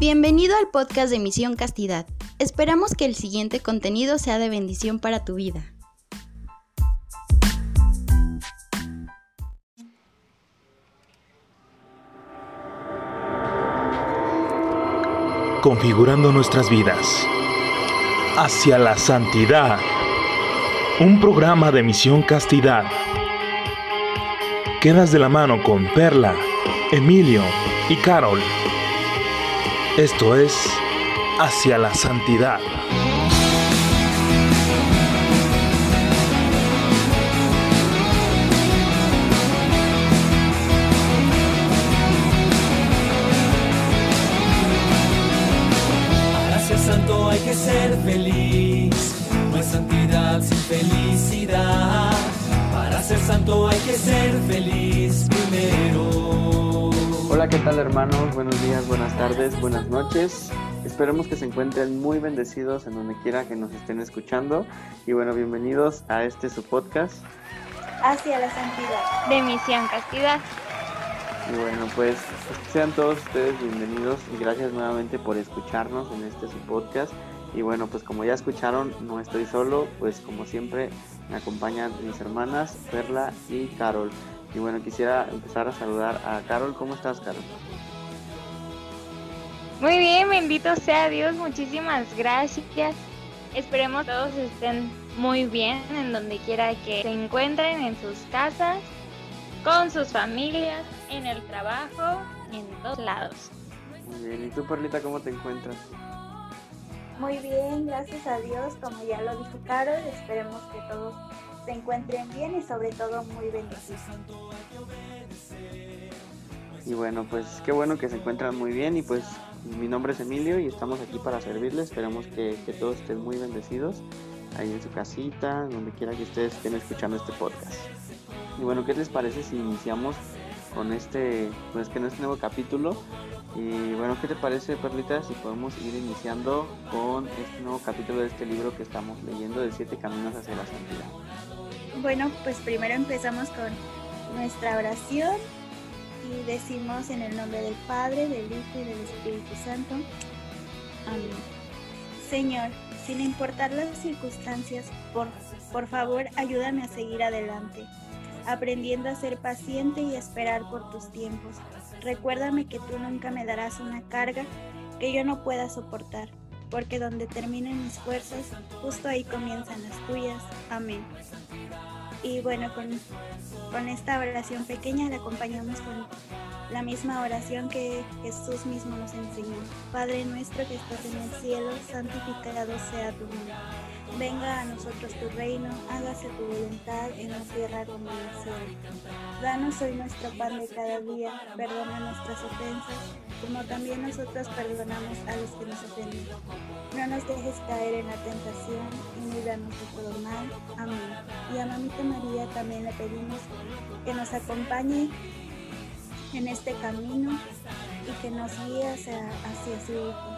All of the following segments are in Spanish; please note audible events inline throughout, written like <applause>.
Bienvenido al podcast de Misión Castidad. Esperamos que el siguiente contenido sea de bendición para tu vida. Configurando nuestras vidas hacia la santidad. Un programa de Misión Castidad. Quedas de la mano con Perla, Emilio y Carol. Esto es Hacia la Santidad. Para ser santo hay que ser feliz, no hay santidad sin felicidad. Para ser santo tal hermanos? Buenos días, buenas tardes, buenas noches. Esperemos que se encuentren muy bendecidos en donde quiera que nos estén escuchando. Y bueno, bienvenidos a este su podcast. hacia la santidad. de Misión Castidad. Y bueno, pues sean todos ustedes bienvenidos y gracias nuevamente por escucharnos en este su podcast. Y bueno, pues como ya escucharon, no estoy solo, pues como siempre me acompañan mis hermanas Perla y Carol. Y bueno, quisiera empezar a saludar a Carol. ¿Cómo estás, Carol? Muy bien, bendito sea Dios, muchísimas gracias. Esperemos todos estén muy bien en donde quiera que se encuentren, en sus casas, con sus familias, en el trabajo, en todos lados. Muy bien. ¿Y tú, Perlita, cómo te encuentras? Muy bien, gracias a Dios, como ya lo dijo Carol, esperemos que todos se encuentren bien y sobre todo muy bendecidos. Y bueno, pues qué bueno que se encuentran muy bien y pues mi nombre es Emilio y estamos aquí para servirles. Esperamos que, que todos estén muy bendecidos ahí en su casita, donde quiera que ustedes estén escuchando este podcast. Y bueno, ¿qué les parece si iniciamos con este, pues no este nuevo capítulo? Y bueno, ¿qué te parece, Perlita, si podemos ir iniciando con este nuevo capítulo de este libro que estamos leyendo de Siete Caminos hacia la Santidad? Bueno, pues primero empezamos con nuestra oración y decimos en el nombre del Padre, del Hijo y del Espíritu Santo. Amén. Señor, sin importar las circunstancias, por, por favor ayúdame a seguir adelante, aprendiendo a ser paciente y esperar por tus tiempos. Recuérdame que tú nunca me darás una carga que yo no pueda soportar, porque donde terminen mis fuerzas, justo ahí comienzan las tuyas. Amén. Y bueno, con, con esta oración pequeña la acompañamos con la misma oración que Jesús mismo nos enseñó. Padre nuestro que estás en el cielo, santificado sea tu nombre. Venga a nosotros tu reino, hágase tu voluntad en la tierra como en el cielo. Danos hoy nuestro pan de cada día, perdona nuestras ofensas, como también nosotros perdonamos a los que nos ofenden. No nos dejes caer en la tentación y líbranos de todo mal. Amén. Y a Mamita María también le pedimos que nos acompañe en este camino y que nos guíe hacia, hacia su Hijo.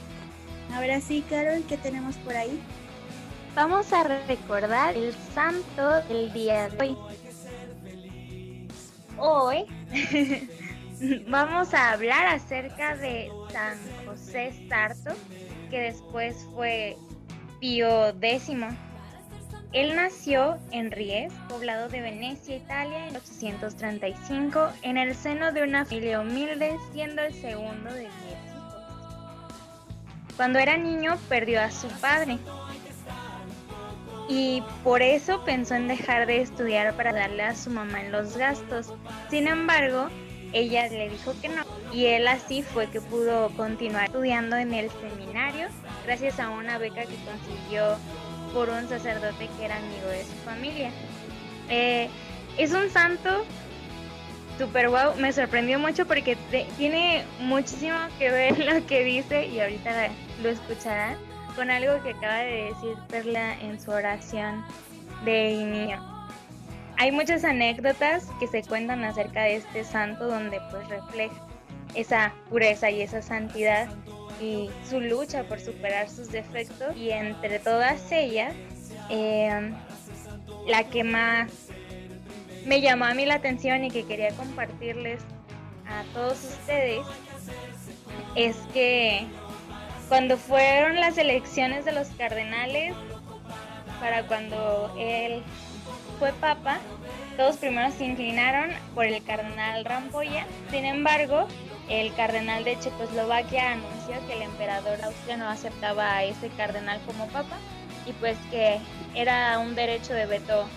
Ahora sí, Carol, ¿qué tenemos por ahí? Vamos a recordar el santo del día de hoy. Hoy <laughs> vamos a hablar acerca de San José Sarto, que después fue Pío X. Él nació en Ries, poblado de Venecia, Italia, en 835, en el seno de una familia humilde, siendo el segundo de diez. Cuando era niño perdió a su padre y por eso pensó en dejar de estudiar para darle a su mamá en los gastos. Sin embargo, ella le dijo que no y él así fue que pudo continuar estudiando en el seminario gracias a una beca que consiguió por un sacerdote que era amigo de su familia. Eh, es un santo super wow, me sorprendió mucho porque tiene muchísimo que ver lo que dice y ahorita lo escucharán con algo que acaba de decir Perla en su oración de inicio. Hay muchas anécdotas que se cuentan acerca de este santo donde pues refleja esa pureza y esa santidad y su lucha por superar sus defectos y entre todas ellas eh, la que más me llamó a mí la atención y que quería compartirles a todos ustedes es que cuando fueron las elecciones de los cardenales, para cuando él fue papa, todos primero se inclinaron por el cardenal Rampolla. Sin embargo, el cardenal de Checoslovaquia anunció que el emperador Austria no aceptaba a ese cardenal como papa y pues que era un derecho de veto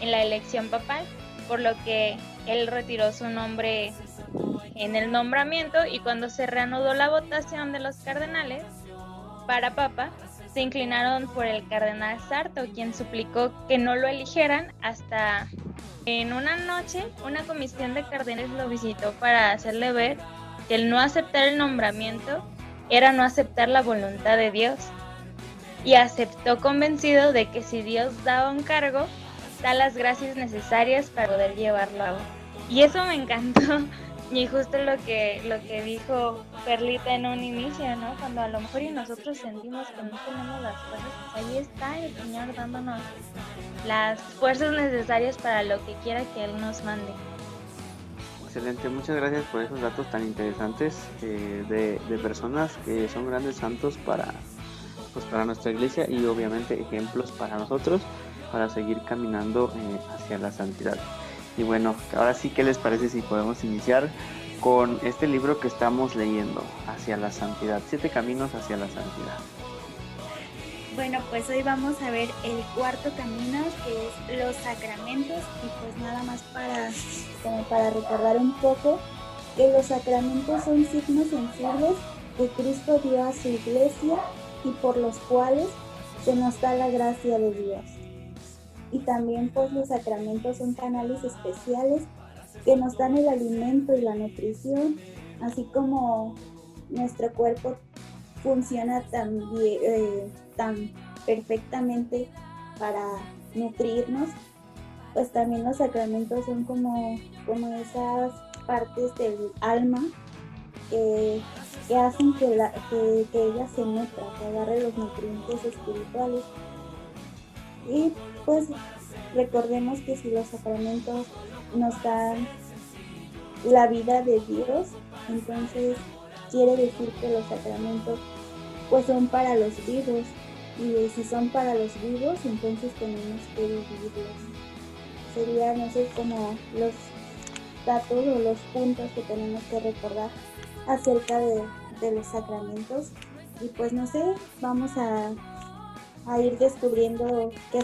en la elección papal, por lo que él retiró su nombre en el nombramiento y cuando se reanudó la votación de los cardenales para papa, se inclinaron por el cardenal Sarto, quien suplicó que no lo eligieran hasta en una noche una comisión de cardenales lo visitó para hacerle ver que el no aceptar el nombramiento era no aceptar la voluntad de Dios. Y aceptó convencido de que si Dios daba un cargo, da las gracias necesarias para poder llevarlo a. Y eso me encantó. <laughs> Y justo lo que, lo que dijo Perlita en un inicio, ¿no? Cuando a lo mejor y nosotros sentimos que no tenemos las fuerzas, pues ahí está el Señor dándonos las fuerzas necesarias para lo que quiera que Él nos mande. Excelente, muchas gracias por esos datos tan interesantes eh, de, de personas que son grandes santos para, pues para nuestra iglesia y obviamente ejemplos para nosotros para seguir caminando eh, hacia la santidad. Y bueno, ahora sí, ¿qué les parece si podemos iniciar con este libro que estamos leyendo, Hacia la Santidad? Siete caminos hacia la santidad. Bueno, pues hoy vamos a ver el cuarto camino, que es los sacramentos, y pues nada más para, como para recordar un poco que los sacramentos son signos sensibles que Cristo dio a su iglesia y por los cuales se nos da la gracia de Dios y también pues los sacramentos son canales especiales que nos dan el alimento y la nutrición, así como nuestro cuerpo funciona tan, eh, tan perfectamente para nutrirnos, pues también los sacramentos son como, como esas partes del alma que, hacen que, la, que, que ella se nutra, que agarre los nutrientes espirituales. Y pues recordemos que si los sacramentos nos dan la vida de Dios, entonces quiere decir que los sacramentos pues son para los vivos y si son para los vivos entonces tenemos que vivirlos. Serían no sé como los datos o los puntos que tenemos que recordar acerca de, los sacramentos y pues no sé, vamos a, a ir descubriendo qué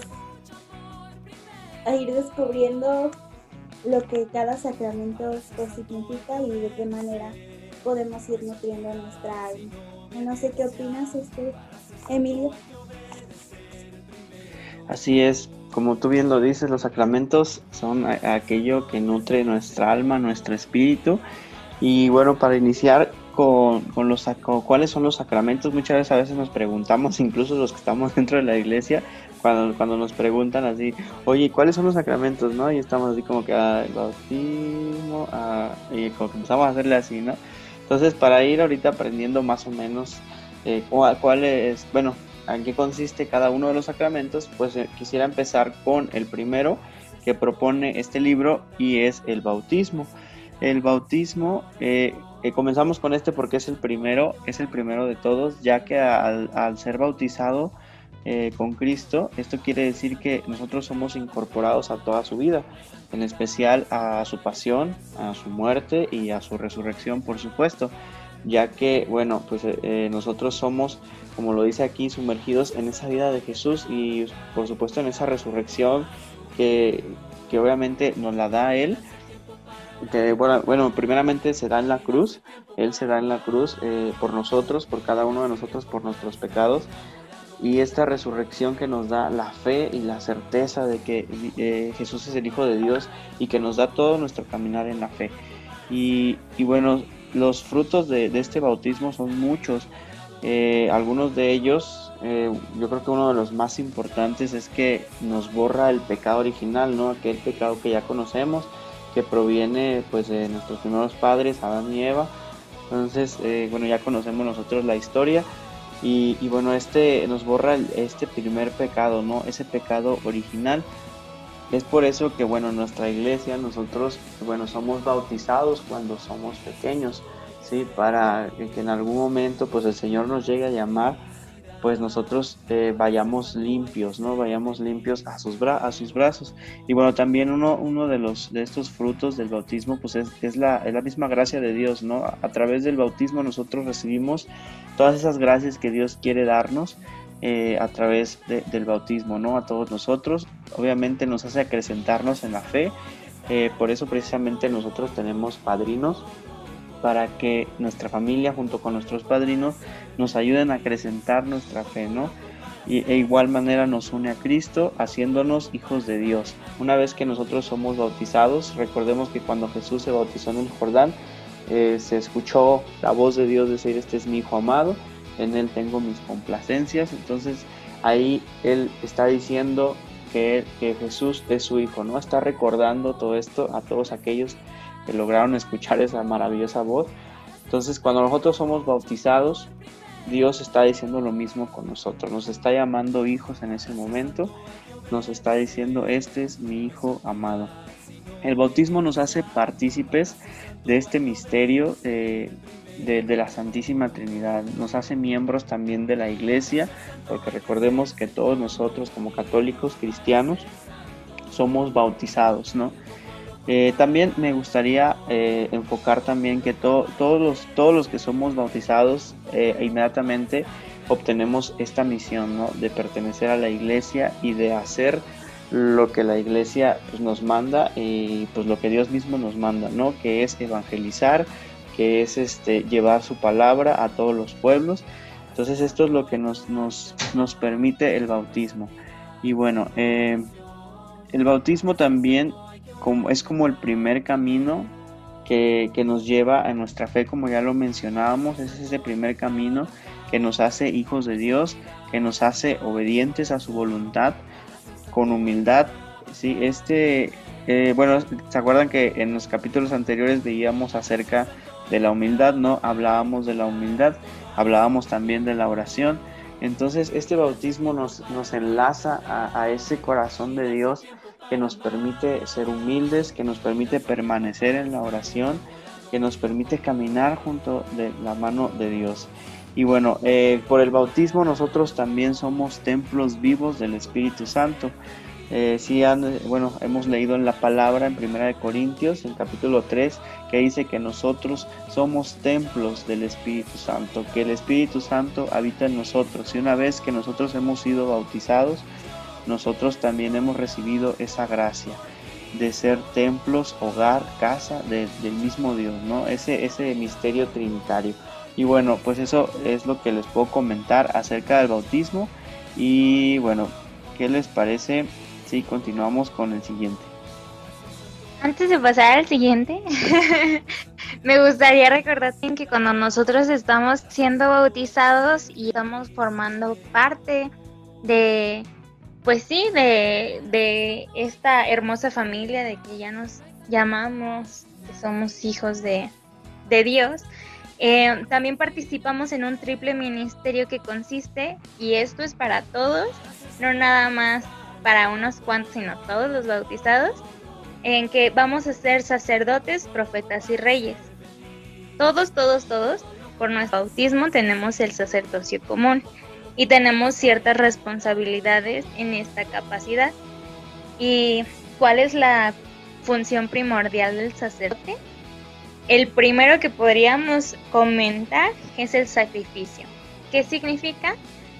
a ir descubriendo lo que cada sacramento pues, significa y de qué manera podemos ir nutriendo nuestra alma. No sé qué opinas, este, Emilio. Así es, como tú bien lo dices, los sacramentos son aquello que nutre nuestra alma, nuestro espíritu. Y bueno, para iniciar con, con los cuáles son los sacramentos, muchas veces a veces nos preguntamos, <laughs> incluso los que estamos dentro de la iglesia, cuando, cuando nos preguntan así, oye, ¿cuáles son los sacramentos? ¿no? Y estamos así como que, ah, el bautismo, ah", y como que empezamos a hacerle así, ¿no? Entonces, para ir ahorita aprendiendo más o menos eh, cuál, es, bueno, en qué consiste cada uno de los sacramentos, pues eh, quisiera empezar con el primero que propone este libro y es el bautismo. El bautismo, eh, comenzamos con este porque es el primero, es el primero de todos, ya que al, al ser bautizado, eh, con Cristo, esto quiere decir que nosotros somos incorporados a toda su vida, en especial a su pasión, a su muerte y a su resurrección, por supuesto, ya que, bueno, pues eh, eh, nosotros somos, como lo dice aquí, sumergidos en esa vida de Jesús y, por supuesto, en esa resurrección que, que obviamente nos la da Él. Que, bueno, bueno, primeramente se da en la cruz, Él se da en la cruz por nosotros, por cada uno de nosotros, por nuestros pecados, y esta resurrección que nos da la fe y la certeza de que eh, Jesús es el Hijo de Dios y que nos da todo nuestro caminar en la fe. Y, bueno, los frutos de, este bautismo son muchos. Eh, algunos de ellos, eh, yo creo que uno de los más importantes es que nos borra el pecado original, ¿no? Aquel pecado que ya conocemos, que proviene pues de nuestros primeros padres, Adán y Eva. Entonces, bueno, ya conocemos nosotros la historia y, bueno, este nos borra este primer pecado, ¿no? Ese pecado original. Es por eso que, bueno, en nuestra iglesia nosotros, bueno, somos bautizados cuando somos pequeños, ¿sí? Para que en algún momento, pues el Señor nos llegue a llamar pues nosotros eh, vayamos limpios, ¿no? Vayamos limpios a sus, a sus brazos. Y bueno, también uno, uno de, los, de estos frutos del bautismo, pues es, la, la, misma gracia de Dios, ¿no? A, través del bautismo nosotros recibimos todas esas gracias que Dios quiere darnos. Eh, a través del bautismo, ¿no? A todos nosotros. Obviamente nos hace acrecentarnos en la fe. Eh, por eso precisamente nosotros tenemos padrinos para que nuestra familia junto con nuestros padrinos nos ayuden a acrecentar nuestra fe, ¿no? Y de igual manera nos une a Cristo haciéndonos hijos de Dios. Una vez que nosotros somos bautizados, recordemos que cuando Jesús se bautizó en el Jordán, eh, se escuchó la voz de Dios decir, este es mi hijo amado, en él tengo mis complacencias. Entonces ahí él está diciendo que, que Jesús es su hijo, ¿no? Está recordando todo esto a todos aquellos que lograron escuchar esa maravillosa voz. Entonces, cuando nosotros somos bautizados, Dios está diciendo lo mismo con nosotros. Nos está llamando hijos en ese momento. Nos está diciendo, este es mi hijo amado. El bautismo nos hace partícipes de este misterio de, de, la Santísima Trinidad. Nos hace miembros también de la iglesia, porque recordemos que todos nosotros como católicos cristianos somos bautizados, ¿no? Eh, también me gustaría eh, enfocar también que todos, los, todos los que somos bautizados eh, inmediatamente obtenemos esta misión ¿no? de pertenecer a la iglesia y de hacer lo que la iglesia pues, nos manda y pues lo que Dios mismo nos manda, ¿no? que es evangelizar, que es este, llevar su palabra a todos los pueblos. Entonces esto es lo que nos, nos, nos permite el bautismo. Y bueno, el bautismo también es como el primer camino que, nos lleva a nuestra fe, como ya lo mencionábamos, es ese primer camino que nos hace hijos de Dios, que nos hace obedientes a su voluntad, con humildad. ¿sí? Este, eh, bueno, ¿se acuerdan que en los capítulos anteriores veíamos acerca de la humildad? ¿no? Hablábamos de la humildad, hablábamos también de la oración. Entonces este bautismo nos, nos enlaza a ese corazón de Dios que nos permite ser humildes, que nos permite permanecer en la oración, que nos permite caminar junto de la mano de Dios. Y bueno, eh, por el bautismo nosotros también somos templos vivos del Espíritu Santo. Eh, han, bueno, hemos leído en la palabra en Primera de Corintios, en capítulo 3, que dice que nosotros somos templos del Espíritu Santo, que el Espíritu Santo habita en nosotros. Y una vez que nosotros hemos sido bautizados, nosotros también hemos recibido esa gracia de ser templos, hogar, casa del mismo Dios, ¿no? Ese, ese misterio trinitario. Y bueno, pues eso es lo que les puedo comentar acerca del bautismo. Y bueno, ¿qué les parece si continuamos con el siguiente? Antes de pasar al siguiente, <laughs> me gustaría recordar que cuando nosotros estamos siendo bautizados y estamos formando parte de pues sí, de, esta hermosa familia de que ya nos llamamos, que somos hijos de, Dios. Eh, también participamos en un triple ministerio que consiste, y esto es para todos, no nada más para unos cuantos, sino todos los bautizados, en que vamos a ser sacerdotes, profetas y reyes. Todos, todos, todos, por nuestro bautismo tenemos el sacerdocio común y tenemos ciertas responsabilidades en esta capacidad. ¿Y cuál es la función primordial del sacerdote? El primero que podríamos comentar es el sacrificio. ¿Qué significa?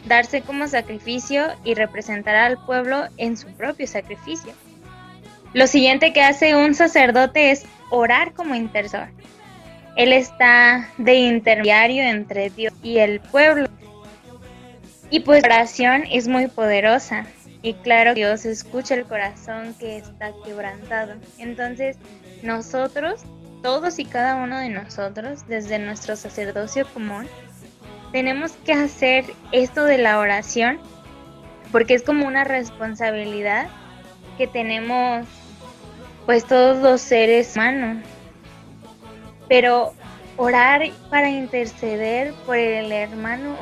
Darse como sacrificio y representar al pueblo en su propio sacrificio. Lo siguiente que hace un sacerdote es orar como intercesor. Él está de intermediario entre Dios y el pueblo Y pues la oración es muy poderosa. Y claro, Dios escucha el corazón que está quebrantado. Entonces, nosotros, todos y cada uno de nosotros, desde nuestro sacerdocio común, tenemos que hacer esto de la oración porque es como una responsabilidad que tenemos pues todos los seres humanos. Pero orar para interceder por el hermano,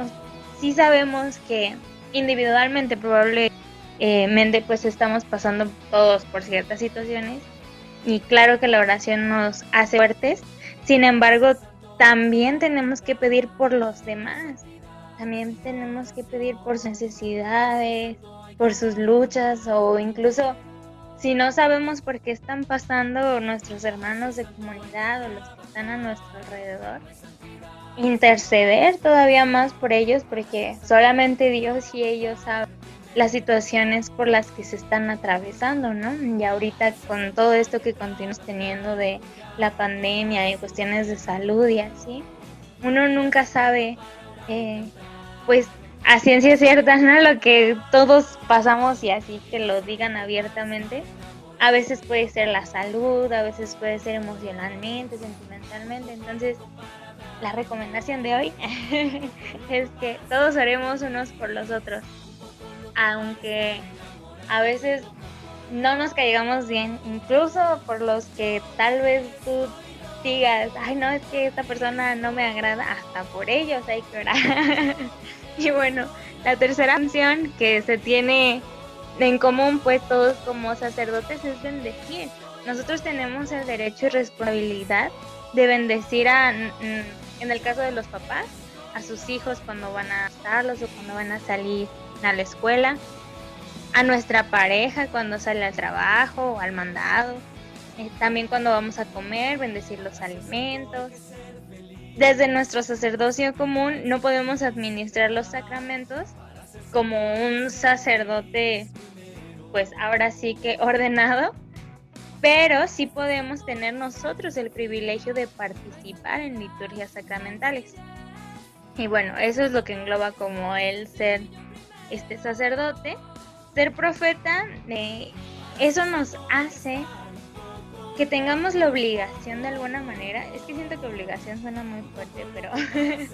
sí sabemos que individualmente probablemente pues estamos pasando todos por ciertas situaciones y claro que la oración nos hace fuertes, sin embargo también tenemos que pedir por los demás, también tenemos que pedir por sus necesidades, por sus luchas o incluso si no sabemos por qué están pasando nuestros hermanos de comunidad o los que están a nuestro alrededor, interceder todavía más por ellos porque solamente Dios y ellos saben las situaciones por las que se están atravesando, ¿no? Y ahorita con todo esto que continuamos teniendo de la pandemia y cuestiones de salud y así, uno nunca sabe, eh, pues a ciencia cierta, <laughs> ¿no? Lo que todos pasamos y así que lo digan abiertamente. A veces puede ser la salud, a veces puede ser emocionalmente, sentimentalmente. Entonces, la recomendación de hoy <laughs> es que todos oremos unos por los otros. Aunque a veces no nos caigamos bien, incluso por los que tal vez tú digas, ay no, es que esta persona no me agrada, hasta por ellos hay que orar. <laughs> y bueno, la tercera canción que se tiene en común pues todos como sacerdotes es bendecir. Nosotros tenemos el derecho y responsabilidad de bendecir a, en el caso de los papás, a sus hijos cuando van a estarlos o cuando van a salir a la escuela, a nuestra pareja cuando sale al trabajo o al mandado, eh, también cuando vamos a comer, bendecir los alimentos. Desde nuestro sacerdocio común no podemos administrar los sacramentos como un sacerdote, pues ahora sí que ordenado, pero sí podemos tener nosotros el privilegio de participar en liturgias sacramentales. Y bueno, eso es lo que engloba como el ser este sacerdote, ser profeta, eh, eso nos hace que tengamos la obligación de alguna manera, es que siento que obligación suena muy fuerte, pero <laughs>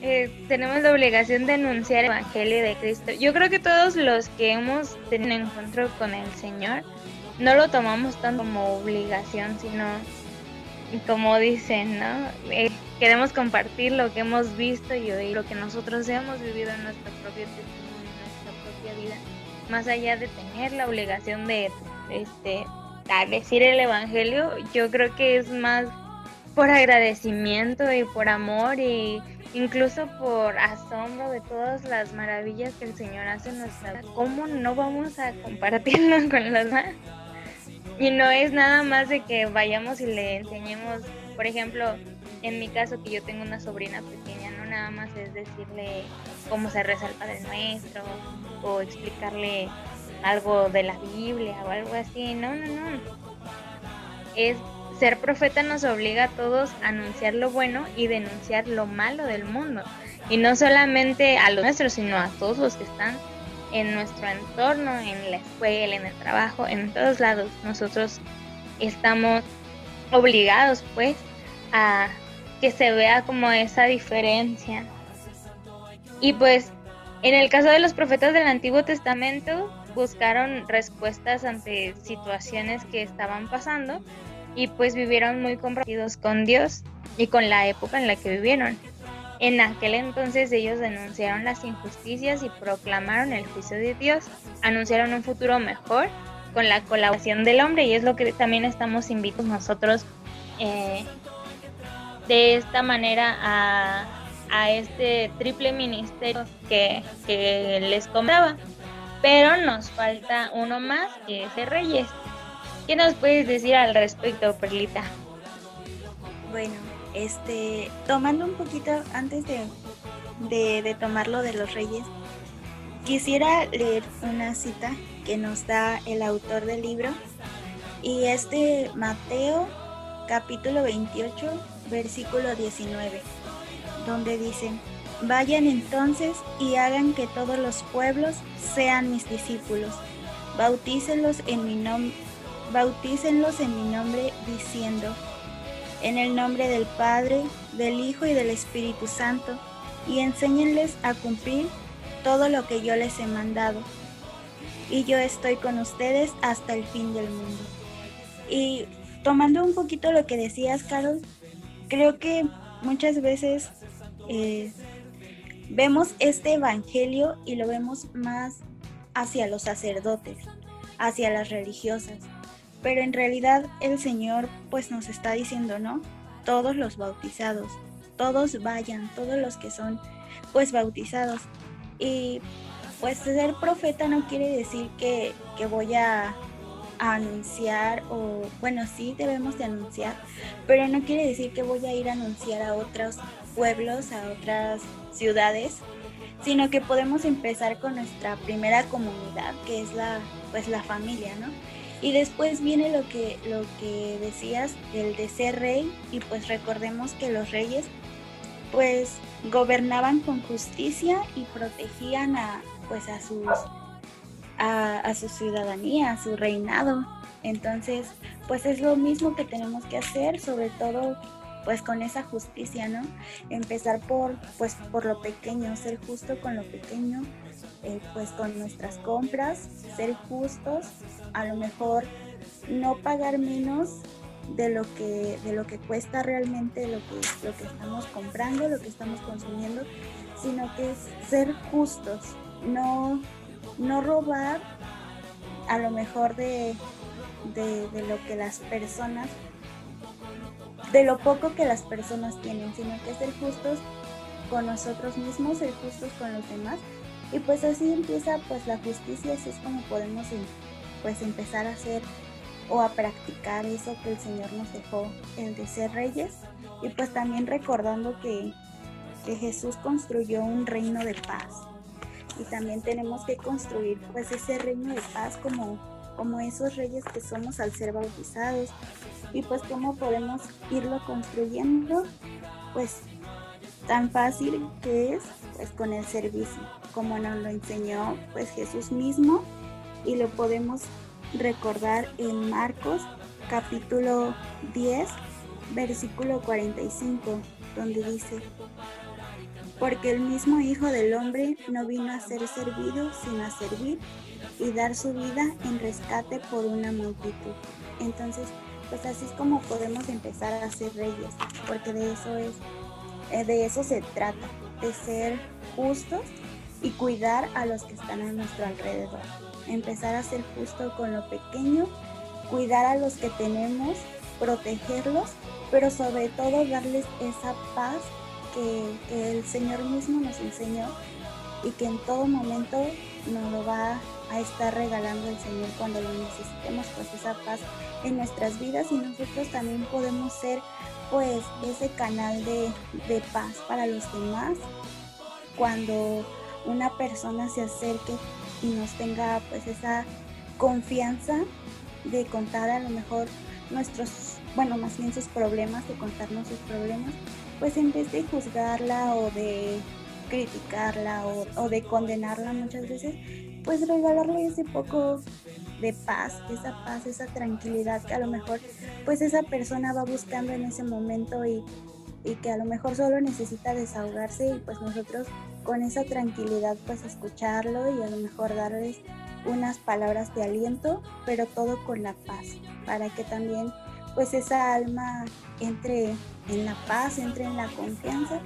eh, tenemos la obligación de anunciar el Evangelio de Cristo. Yo creo que todos los que hemos tenido encuentro con el Señor, no lo tomamos tanto como obligación, sino como dicen, ¿no? Eh, queremos compartir lo que hemos visto y oír, lo que nosotros hemos vivido en nuestro propio testimonio, en nuestra propia vida, más allá de tener la obligación de este decir el evangelio, yo creo que es más por agradecimiento y por amor y incluso por asombro de todas las maravillas que el Señor hace en nuestra vida. ¿Cómo no vamos a compartirlo <laughs> con los demás? Y no es nada más de que vayamos y le enseñemos, por ejemplo, en mi caso que yo tengo una sobrina pequeña, no nada más es decirle cómo se reza el Padre Nuestro o explicarle algo de la Biblia o algo así, no, no, no. Es ser profeta nos obliga a todos a anunciar lo bueno y denunciar lo malo del mundo. Y no solamente a los nuestros, sino a todos los que están en nuestro entorno, en la escuela, en el trabajo, en todos lados. Nosotros estamos obligados pues a que se vea como esa diferencia. Y pues en el caso de los profetas del Antiguo Testamento buscaron respuestas ante situaciones que estaban pasando y pues vivieron muy comprometidos con Dios y con la época en la que vivieron. En aquel entonces ellos denunciaron las injusticias y proclamaron el juicio de Dios, anunciaron un futuro mejor con la colaboración del hombre y es lo que también estamos invitados nosotros eh, de esta manera a, a, este triple ministerio que, que les comentaba. Pero nos falta uno más que es el Reyes. ¿Qué nos puedes decir al respecto, Perlita? Bueno, este, tomando un poquito antes de, de, tomarlo de los reyes, quisiera leer una cita que nos da el autor del libro y es de Mateo capítulo 28 versículo 19 donde dice Vayan entonces y hagan que todos los pueblos sean mis discípulos. Bautícenlos en mi nombre, bautícenlos en mi nombre diciendo: En el nombre del Padre, del Hijo y del Espíritu Santo, y enséñenles a cumplir todo lo que yo les he mandado. Y yo estoy con ustedes hasta el fin del mundo. Y tomando un poquito lo que decías, Carol, creo que muchas veces eh, vemos este evangelio y lo vemos más hacia los sacerdotes, hacia las religiosas. Pero en realidad el Señor pues nos está diciendo, ¿no? Todos los bautizados, todos vayan, todos los que son pues bautizados. Y pues ser profeta no quiere decir que, que voy a anunciar o bueno sí debemos de anunciar pero no quiere decir que voy a ir a anunciar a otros pueblos a otras ciudades sino que podemos empezar con nuestra primera comunidad que es la pues la familia no y después viene lo que lo que decías el de ser rey y pues recordemos que los reyes pues gobernaban con justicia y protegían a pues a sus a, su ciudadanía, a su reinado. Entonces, pues es lo mismo que tenemos que hacer, sobre todo pues con esa justicia, ¿no? Empezar por pues por lo pequeño, ser justo con lo pequeño, eh, pues con nuestras compras, ser justos, a lo mejor no pagar menos de lo que de lo que cuesta realmente lo que lo que estamos comprando, lo que estamos consumiendo, sino que es ser justos, no no robar a lo mejor de, de, lo que las personas, de lo poco que las personas tienen, sino que ser justos con nosotros mismos, ser justos con los demás. Y pues así empieza pues la justicia, así es como podemos em, pues empezar a hacer o a practicar eso que el Señor nos dejó, el de ser reyes. Y pues también recordando que, que Jesús construyó un reino de paz. Y también tenemos que construir pues ese reino de paz como, como esos reyes que somos al ser bautizados. Y pues cómo podemos irlo construyendo pues tan fácil que es pues con el servicio como nos lo enseñó pues Jesús mismo y lo podemos recordar en Marcos capítulo 10 versículo 45 donde dice porque el mismo Hijo del Hombre no vino a ser servido, sino a servir y dar su vida en rescate por una multitud. Entonces, pues así es como podemos empezar a ser reyes, porque de eso es, eh, de eso se trata, de ser justos y cuidar a los que están a nuestro alrededor. Empezar a ser justo con lo pequeño, cuidar a los que tenemos, protegerlos, pero sobre todo darles esa paz que, el Señor mismo nos enseñó y que en todo momento nos lo va a estar regalando el Señor cuando lo necesitemos, pues esa paz en nuestras vidas. Y nosotros también podemos ser pues ese canal de, de paz para los demás. Cuando una persona se acerque y nos tenga pues esa confianza de contar a lo mejor nuestros, bueno, más bien sus problemas, de contarnos sus problemas, pues en vez de juzgarla o de criticarla o, de condenarla muchas veces, pues regalarle ese poco de paz, esa paz, esa tranquilidad que a lo mejor pues esa persona va buscando en ese momento y, y que a lo mejor solo necesita desahogarse y pues nosotros con esa tranquilidad pues escucharlo y a lo mejor darles unas palabras de aliento, pero todo con la paz, para que también pues esa alma entre en la paz, entre en la confianza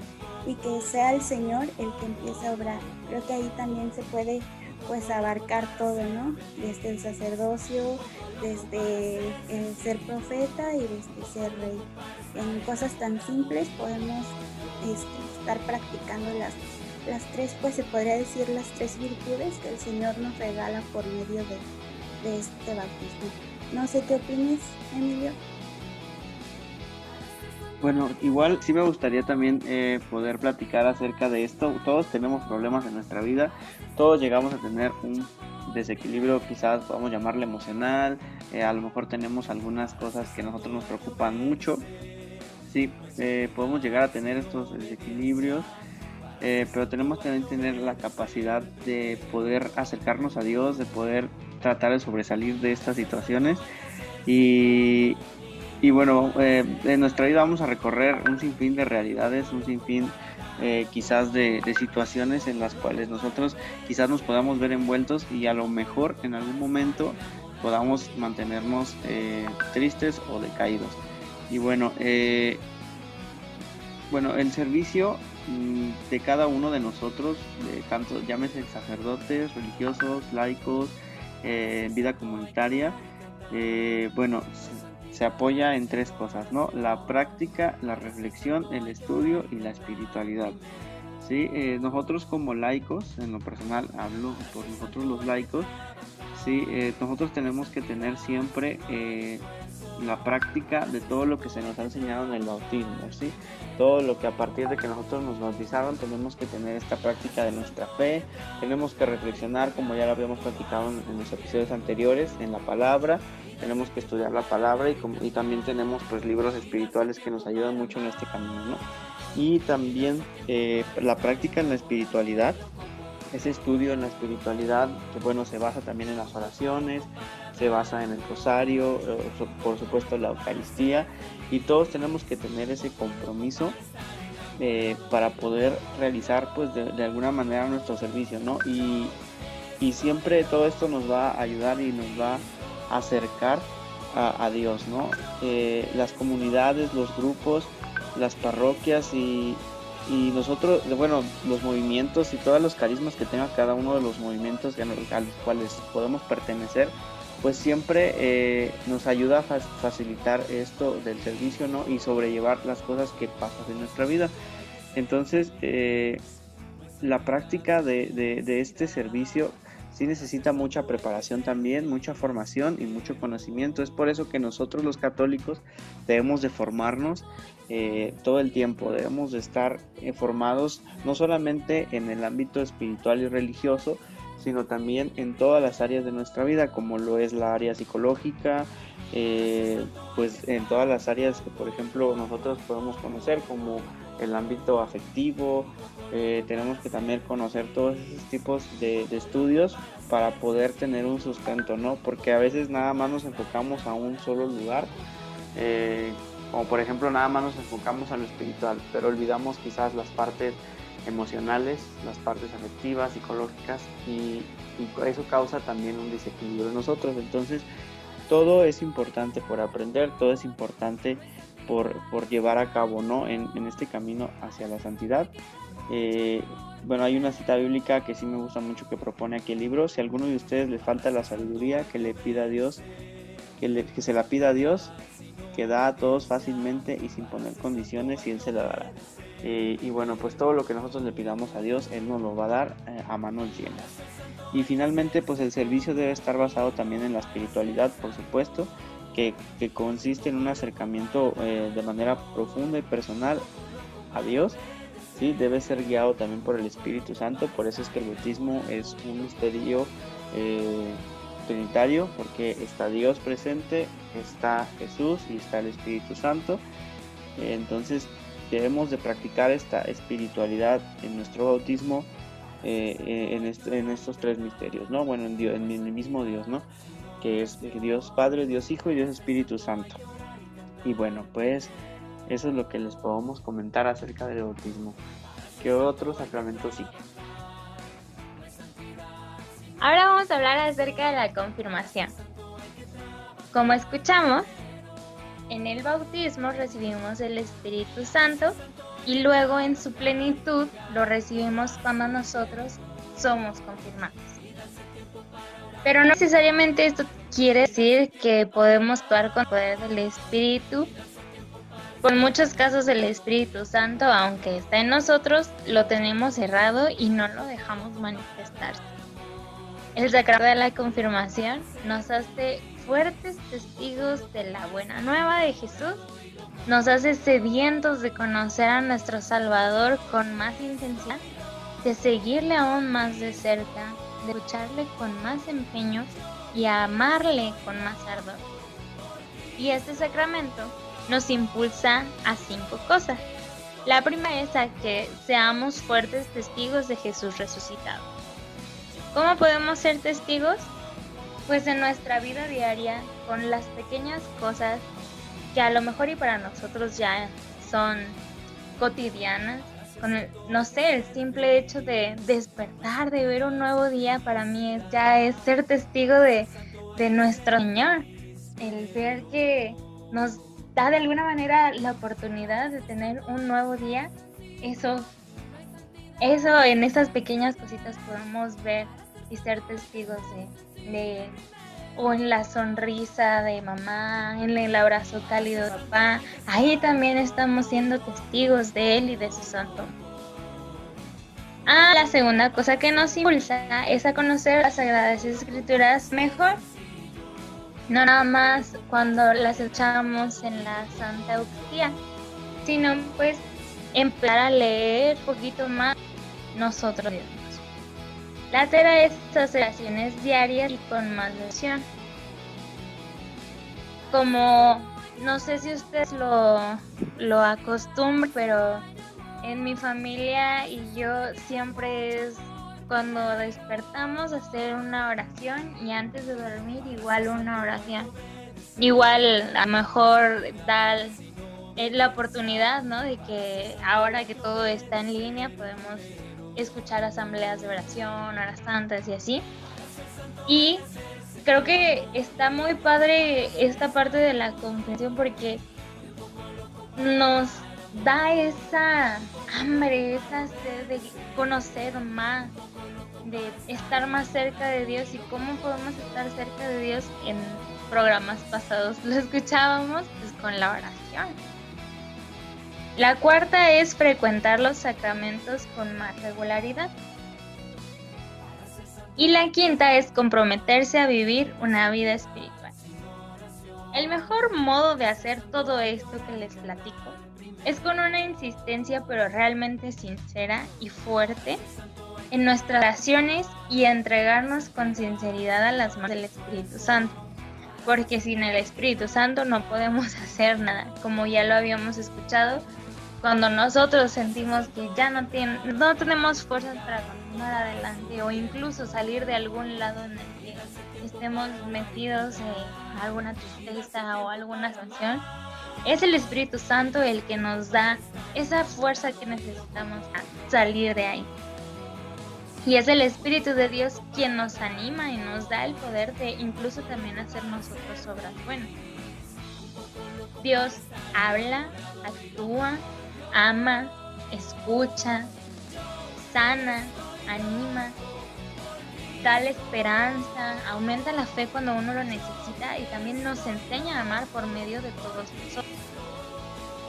y que sea el Señor el que empiece a obrar. Creo que ahí también se puede pues abarcar todo, ¿no? Desde el sacerdocio, desde el ser profeta y desde ser rey. En cosas tan simples podemos este, estar practicando las, las tres, pues se podría decir las tres virtudes que el Señor nos regala por medio de, de este bautismo. No sé qué opinas, Emilio. Bueno, igual sí me gustaría también eh, poder platicar acerca de esto. Todos tenemos problemas en nuestra vida, todos llegamos a tener un desequilibrio, quizás podamos llamarle emocional, eh, a lo mejor tenemos algunas cosas que a nosotros nos preocupan mucho. Sí, eh, podemos llegar a tener estos desequilibrios eh, pero tenemos que tener la capacidad de poder acercarnos a Dios, de poder tratar de sobresalir de estas situaciones. Y, y bueno, eh, en nuestra vida vamos a recorrer un sinfín de realidades, un sinfín eh, quizás de, situaciones en las cuales nosotros quizás nos podamos ver envueltos y a lo mejor en algún momento podamos mantenernos tristes o decaídos. Y bueno, bueno, el servicio de cada uno de nosotros, tanto llámese sacerdotes, religiosos, laicos, eh, vida comunitaria, eh, bueno, se apoya en tres cosas, ¿no? La práctica, la reflexión, el estudio y la espiritualidad. ¿sí? Eh, nosotros como laicos, en lo personal hablo por nosotros los laicos, ¿sí? nosotros tenemos que tener siempre la práctica de todo lo que se nos ha enseñado en el bautismo, ¿sí? Todo lo que a partir de que nosotros nos bautizaron tenemos que tener esta práctica de nuestra fe, tenemos que reflexionar, como ya lo habíamos platicado en, los episodios anteriores, en la palabra, tenemos que estudiar la palabra y, y, también tenemos pues libros espirituales que nos ayudan mucho en este camino, ¿no? Y también eh, la práctica en la espiritualidad, ese estudio en la espiritualidad, que bueno, se basa también en las oraciones, se basa en el rosario, eh, por supuesto la Eucaristía, y todos tenemos que tener ese compromiso eh, para poder realizar pues de, alguna manera nuestro servicio, ¿no? Y, siempre todo esto nos va a ayudar y nos va a acercar a, Dios, ¿no? Eh, las comunidades, los grupos, las parroquias y, y nosotros, bueno, los movimientos y todos los carismas que tenga cada uno de los movimientos a los cuales podemos pertenecer, pues siempre eh, nos ayuda a facilitar esto del servicio, ¿no? Y sobrellevar las cosas que pasan en nuestra vida. Entonces, eh, la práctica de, este servicio sí necesita mucha preparación también, mucha formación y mucho conocimiento. Es por eso que nosotros los católicos debemos de formarnos eh, todo el tiempo, debemos de estar formados no solamente en el ámbito espiritual y religioso, sino también en todas las áreas de nuestra vida, como lo es la área psicológica, eh, pues en todas las áreas que por ejemplo nosotros podemos conocer, como el ámbito afectivo, eh, tenemos que también conocer todos esos tipos de, estudios para poder tener un sustento, ¿no? Porque a veces nada más nos enfocamos a un solo lugar, eh, como por ejemplo nada más nos enfocamos a lo espiritual, pero olvidamos quizás las partes emocionales, las partes afectivas, psicológicas y, eso causa también un desequilibrio en nosotros. Entonces, todo es importante por aprender, todo es importante por, llevar a cabo ¿no? en, este camino hacia la santidad. Eh, bueno, hay una cita bíblica que sí me gusta mucho que propone aquí el libro. Si a alguno de ustedes le falta la sabiduría, que le pida a Dios, que, que se la pida a Dios, que da a todos fácilmente y sin poner condiciones y Él se la dará. Eh, y bueno, pues todo lo que nosotros le pidamos a Dios, Él nos lo va a dar eh, a manos llenas. Y finalmente, pues el servicio debe estar basado también en la espiritualidad, por supuesto, que, consiste en un acercamiento eh, de manera profunda y personal a Dios. ¿sí? Debe ser guiado también por el Espíritu Santo, por eso es que el bautismo es un misterio trinitario, porque está Dios presente, está Jesús y está el Espíritu Santo. Entonces debemos de practicar esta espiritualidad en nuestro bautismo eh, eh, en, estos tres misterios, ¿no? Bueno, en, Dios, en el mismo Dios, ¿no? Que es Dios Padre, Dios Hijo y Dios Espíritu Santo. Y bueno, pues eso es lo que les podemos comentar acerca del bautismo. ¿Qué otros sacramentos sí? Ahora vamos a hablar acerca de la confirmación. Como escuchamos, en el bautismo recibimos el Espíritu Santo y luego en su plenitud lo recibimos cuando nosotros somos confirmados. Pero no necesariamente esto quiere decir que podemos actuar con el poder del Espíritu. Por muchos casos el Espíritu Santo, aunque está en nosotros, lo tenemos cerrado y no lo dejamos manifestarse. El sacramento de la confirmación nos hace fuertes testigos de la buena nueva de Jesús, nos hace sedientos de conocer a nuestro Salvador con más intensidad, de seguirle aún más de cerca, de lucharle con más empeño y a amarle con más ardor. Y este sacramento nos impulsa a cinco cosas. La primera es a que seamos fuertes testigos de Jesús resucitado. ¿Cómo podemos ser testigos? Pues en nuestra vida diaria, con las pequeñas cosas que a lo mejor y para nosotros ya son cotidianas, con el, no sé, el simple hecho de despertar, de ver un nuevo día, para mí es, ya es ser testigo de, de nuestro Señor. El ver que nos da de alguna manera la oportunidad de tener un nuevo día, eso, eso en esas pequeñas cositas podemos ver y ser testigos de, o en la sonrisa de mamá, en el abrazo cálido de papá, ahí también estamos siendo testigos de él y de su santo. Ah, la segunda cosa que nos impulsa es a conocer las sagradas escrituras mejor no nada más cuando las echamos en la Santa Eucaristía, sino pues empezar a leer poquito más nosotros mismos. La tercera es oraciones diarias y con más devoción. Como no sé si ustedes lo, lo acostumbran, pero en mi familia y yo siempre es cuando despertamos hacer una oración y antes de dormir igual una oración. Igual a lo mejor dar la oportunidad, ¿no? De que ahora que todo está en línea podemos escuchar asambleas de oración, horas santas y así. Y creo que está muy padre esta parte de la comprensión porque nos da esa hambre, esa sed de conocer más, de estar más cerca de Dios y cómo podemos estar cerca de Dios en programas pasados. <laughs> Lo escuchábamos pues, con la oración. La cuarta es frecuentar los sacramentos con más regularidad. Y la quinta es comprometerse a vivir una vida espiritual. El mejor modo de hacer todo esto que les platico es con una insistencia pero realmente sincera y fuerte en nuestras oraciones y entregarnos con sinceridad a las manos del Espíritu Santo. Porque sin el Espíritu Santo no podemos <laughs> hacer nada, como ya lo habíamos escuchado, cuando nosotros sentimos que ya no, no tenemos fuerzas para continuar adelante o incluso salir de algún lado en el que estemos metidos en alguna tristeza o alguna sanción, es el Espíritu Santo el que nos da esa fuerza que necesitamos a salir de ahí. Y es el Espíritu de Dios quien nos anima y nos da el poder de incluso también hacer nosotros obras buenas. Dios habla, actúa, ama, escucha, sana, anima, da la esperanza, aumenta la fe cuando uno lo necesita y también nos enseña a amar por medio de todos nosotros.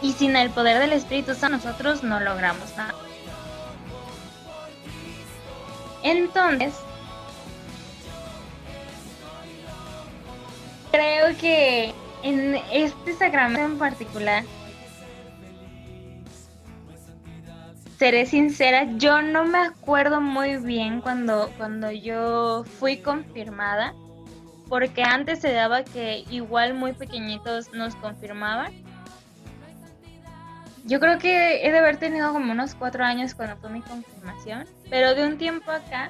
Y sin el poder del Espíritu Santo nosotros no logramos nada. Entonces, creo que en este sacramento en particular, seré sincera, yo no me acuerdo muy bien cuando, cuando yo fui confirmada, porque antes se daba que igual muy pequeñitos nos confirmaban yo creo que he de haber tenido como unos cuatro años cuando fue mi confirmación, pero de un tiempo acá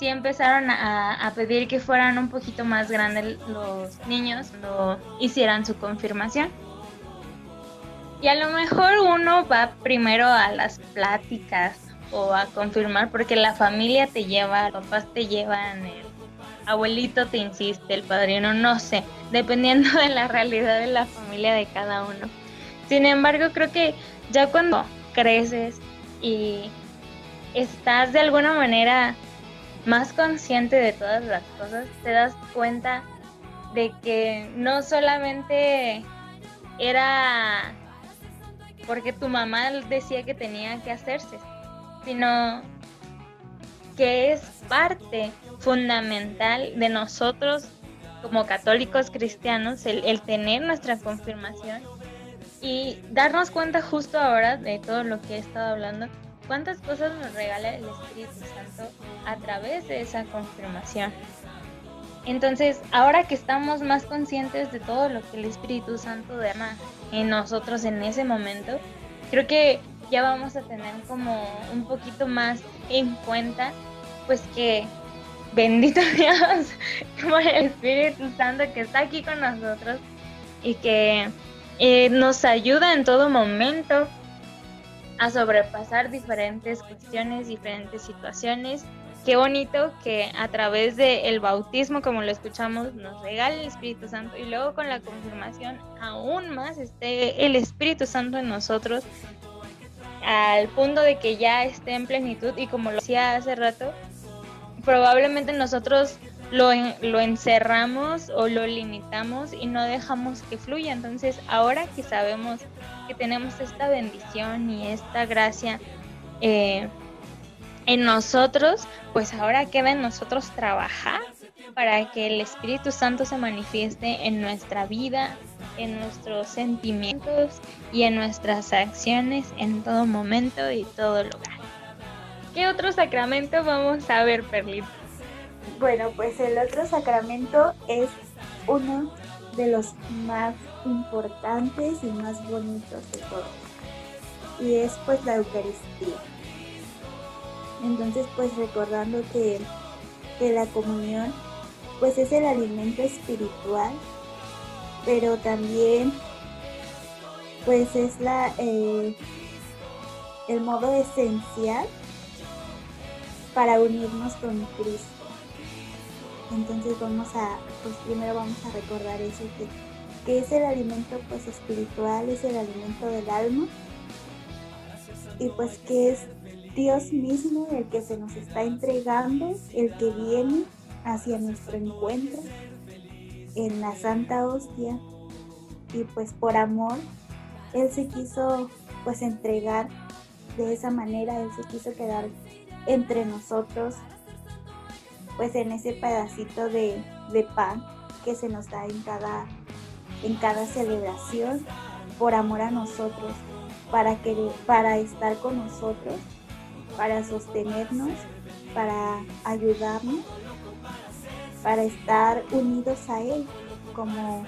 sí empezaron a, pedir que fueran un poquito más grandes los niños cuando hicieran su confirmación. Y a lo mejor uno va primero a las pláticas o a confirmar porque la familia te lleva, los papás te llevan, el abuelito te insiste, el padrino, no sé, <laughs> dependiendo de la realidad de la familia de cada uno. Sin embargo, creo que ya cuando creces y estás de alguna manera más consciente de todas las cosas, te das cuenta de que no solamente era porque tu mamá decía que tenía que hacerse, sino que es parte fundamental de nosotros como católicos cristianos el, tener nuestra confirmación y darnos cuenta justo ahora de todo lo que he estado hablando, cuántas cosas nos regala el Espíritu Santo a través de esa confirmación. Entonces, ahora que estamos más conscientes de todo lo que el Espíritu Santo derrama en nosotros en ese momento, creo que ya vamos a tener como un poquito más en cuenta, pues que bendito <laughs> Dios, como el Espíritu Santo que está aquí con nosotros y que eh, nos ayuda en todo momento a sobrepasar diferentes cuestiones, diferentes situaciones. Qué bonito que a través del bautismo, como lo escuchamos, nos regale el Espíritu Santo y luego con la confirmación aún más esté el Espíritu Santo en nosotros al punto de que ya esté en plenitud y como lo decía hace rato, probablemente nosotros lo, lo encerramos o lo limitamos y no dejamos que fluya. Entonces, ahora que sabemos que tenemos esta bendición y esta gracia eh, en nosotros, pues ahora queda en nosotros trabajar para que el Espíritu Santo se manifieste en nuestra vida, en nuestros sentimientos y en nuestras acciones en todo momento y todo lugar. ¿Qué otro sacramento vamos a ver, Perlita? Bueno, pues el otro sacramento es uno de los más importantes y más bonitos de todos. Y es pues la Eucaristía. Entonces pues recordando que, la comunión pues es el alimento espiritual, pero también pues es la eh, el modo esencial para unirnos con Cristo. Entonces vamos a, pues primero vamos a recordar eso que, que es el alimento pues espiritual, es el alimento del alma y pues que es Dios mismo el que se nos está entregando, el que viene hacia nuestro encuentro en la Santa Hostia. Y pues por amor Él se quiso pues entregar de esa manera, Él se quiso quedar entre nosotros pues en ese pedacito de, pan que se nos da en cada, en cada celebración por amor a nosotros, para, para estar con nosotros, para sostenernos, para ayudarnos, para estar unidos a Él como,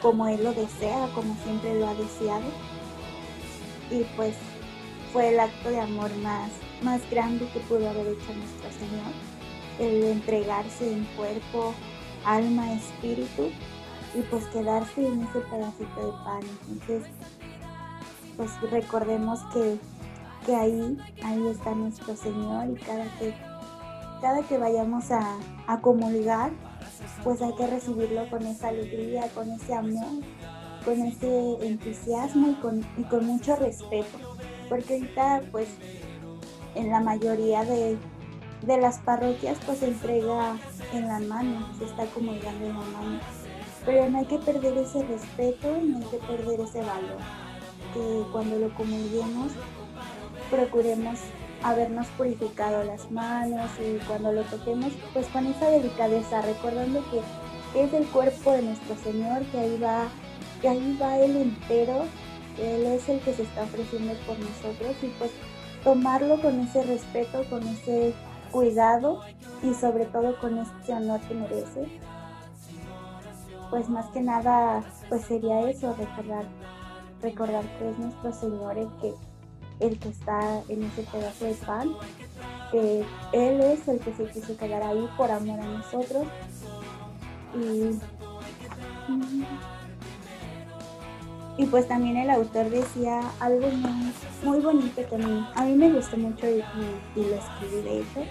como Él lo desea, como siempre lo ha deseado. Y pues fue el acto de amor más, más grande que pudo haber hecho nuestro Señor el entregarse en cuerpo, alma, espíritu y pues quedarse en ese pedacito de pan. Entonces, pues recordemos que, ahí, ahí está nuestro Señor y cada que, cada que vayamos a, a comulgar, pues hay que recibirlo con esa alegría, con ese amor, con ese entusiasmo y con, y con mucho respeto. Porque ahorita pues en la mayoría de, de las parroquias pues se entrega en la mano, se está acomodando en la mano. Pero no hay que perder ese respeto, no hay que perder ese valor. Que cuando lo comulguemos procuremos habernos purificado las manos y cuando lo toquemos pues con esa delicadeza, recordando que, es el cuerpo de nuestro Señor, que ahí va, que ahí va Él entero, Él es el que se está ofreciendo por nosotros y pues tomarlo con ese respeto, con ese cuidado y sobre todo con este honor que merece. Pues más que nada, pues sería eso, recordar, recordar que es nuestro Señor el que, el que está en ese pedazo de pan, que Él es el que se quiso quedar ahí por amor a nosotros. Y, y pues también el autor decía algo muy, muy bonito también. A mí me gustó mucho y, y, lo escribí de hecho,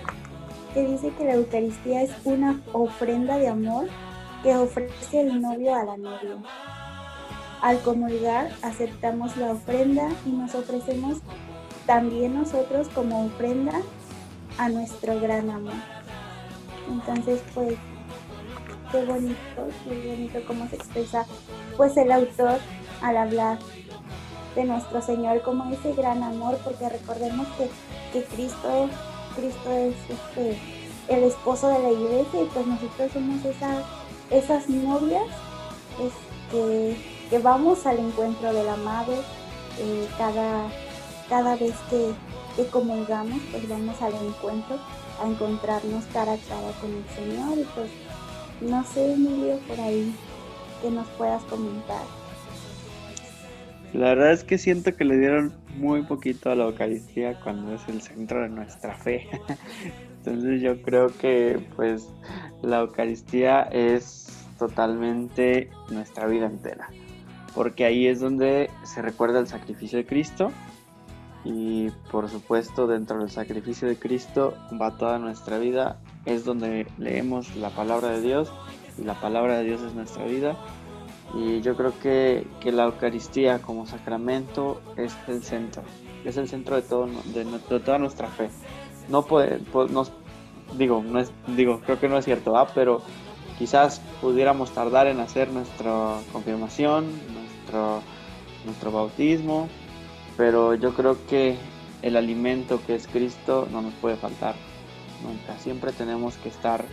que dice que la Eucaristía es una ofrenda de amor que ofrece el novio a la novia. Al comulgar aceptamos la ofrenda y nos ofrecemos también nosotros como ofrenda a nuestro gran amor. Entonces, pues, qué bonito, qué bonito cómo se expresa, pues, el autor al hablar de nuestro Señor como ese gran amor, porque recordemos que, que Cristo, Cristo es este, el esposo de la iglesia y pues nosotros somos esas, esas novias que, que, vamos al encuentro del amado eh, cada, cada vez que, que comulgamos, pues vamos al encuentro a encontrarnos cara a cara con el Señor y pues no sé Emilio por ahí que nos puedas comentar. La verdad es que siento que le dieron muy poquito a la Eucaristía cuando es el centro de nuestra fe. <laughs> Entonces yo creo que pues la Eucaristía es totalmente nuestra vida entera. Porque ahí es donde se recuerda el sacrificio de Cristo. Y por supuesto dentro del sacrificio de Cristo va toda nuestra vida. Es donde leemos la palabra de Dios. Y la palabra de Dios es nuestra vida. Y yo creo que, la Eucaristía como sacramento es el centro. Es el centro de, todo, de, toda nuestra fe. No puede, nos, digo, no es, digo, creo que no es cierto, ¿ah? pero quizás pudiéramos tardar en hacer nuestra confirmación, nuestro, nuestro bautismo, pero yo creo que el alimento que es Cristo no nos puede faltar nunca. Siempre tenemos que estar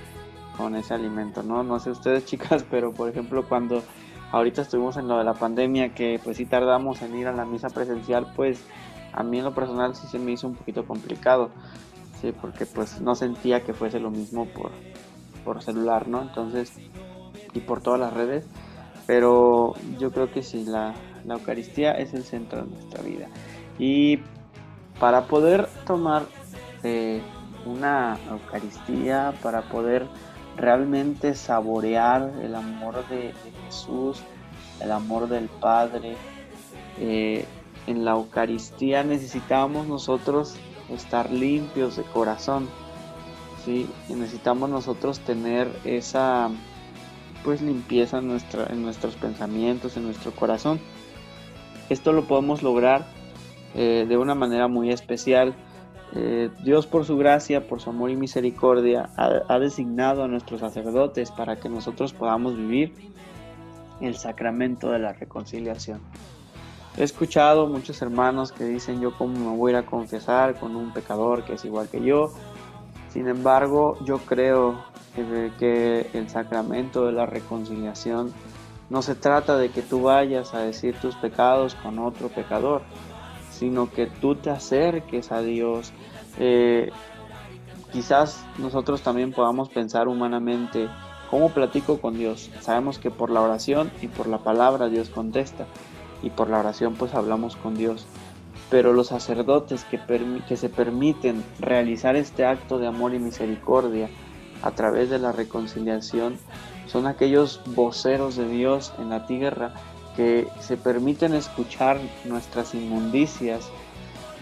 con ese alimento, ¿no? No sé ustedes <laughs> chicas, pero por ejemplo cuando ahorita estuvimos en lo de la pandemia, que pues sí tardamos en ir a la misa presencial, pues a mí en lo personal sí se me hizo un poquito complicado, sí, porque pues no sentía que fuese lo mismo por, por celular, ¿no? Entonces, y por todas las redes, pero yo creo que sí, la, Eucaristía es el centro de nuestra vida. Y para poder tomar eh, una Eucaristía, para poder realmente saborear el amor de, Jesús, el amor del Padre, eh, en la Eucaristía necesitamos nosotros estar limpios de corazón, ¿sí? necesitamos nosotros tener esa pues limpieza en, nuestra, en nuestros pensamientos, en nuestro corazón. Esto lo podemos lograr eh, de una manera muy especial. Eh, Dios por su gracia, por su amor y misericordia, ha, designado a nuestros sacerdotes para que nosotros podamos vivir el sacramento de la reconciliación. He escuchado muchos hermanos que dicen yo cómo me voy a confesar con un pecador que es igual que yo. Sin embargo, yo creo que, el sacramento de la reconciliación no se trata de que tú vayas a decir tus pecados con otro pecador, sino que tú te acerques a Dios. Eh, quizás nosotros también podamos pensar humanamente, ¿cómo platico con Dios? Sabemos que por la oración y por la palabra Dios contesta y por la oración pues hablamos con Dios. Pero los sacerdotes que, que se permiten realizar este acto de amor y misericordia a través de la reconciliación son aquellos voceros de Dios en la tierra que se permiten escuchar nuestras inmundicias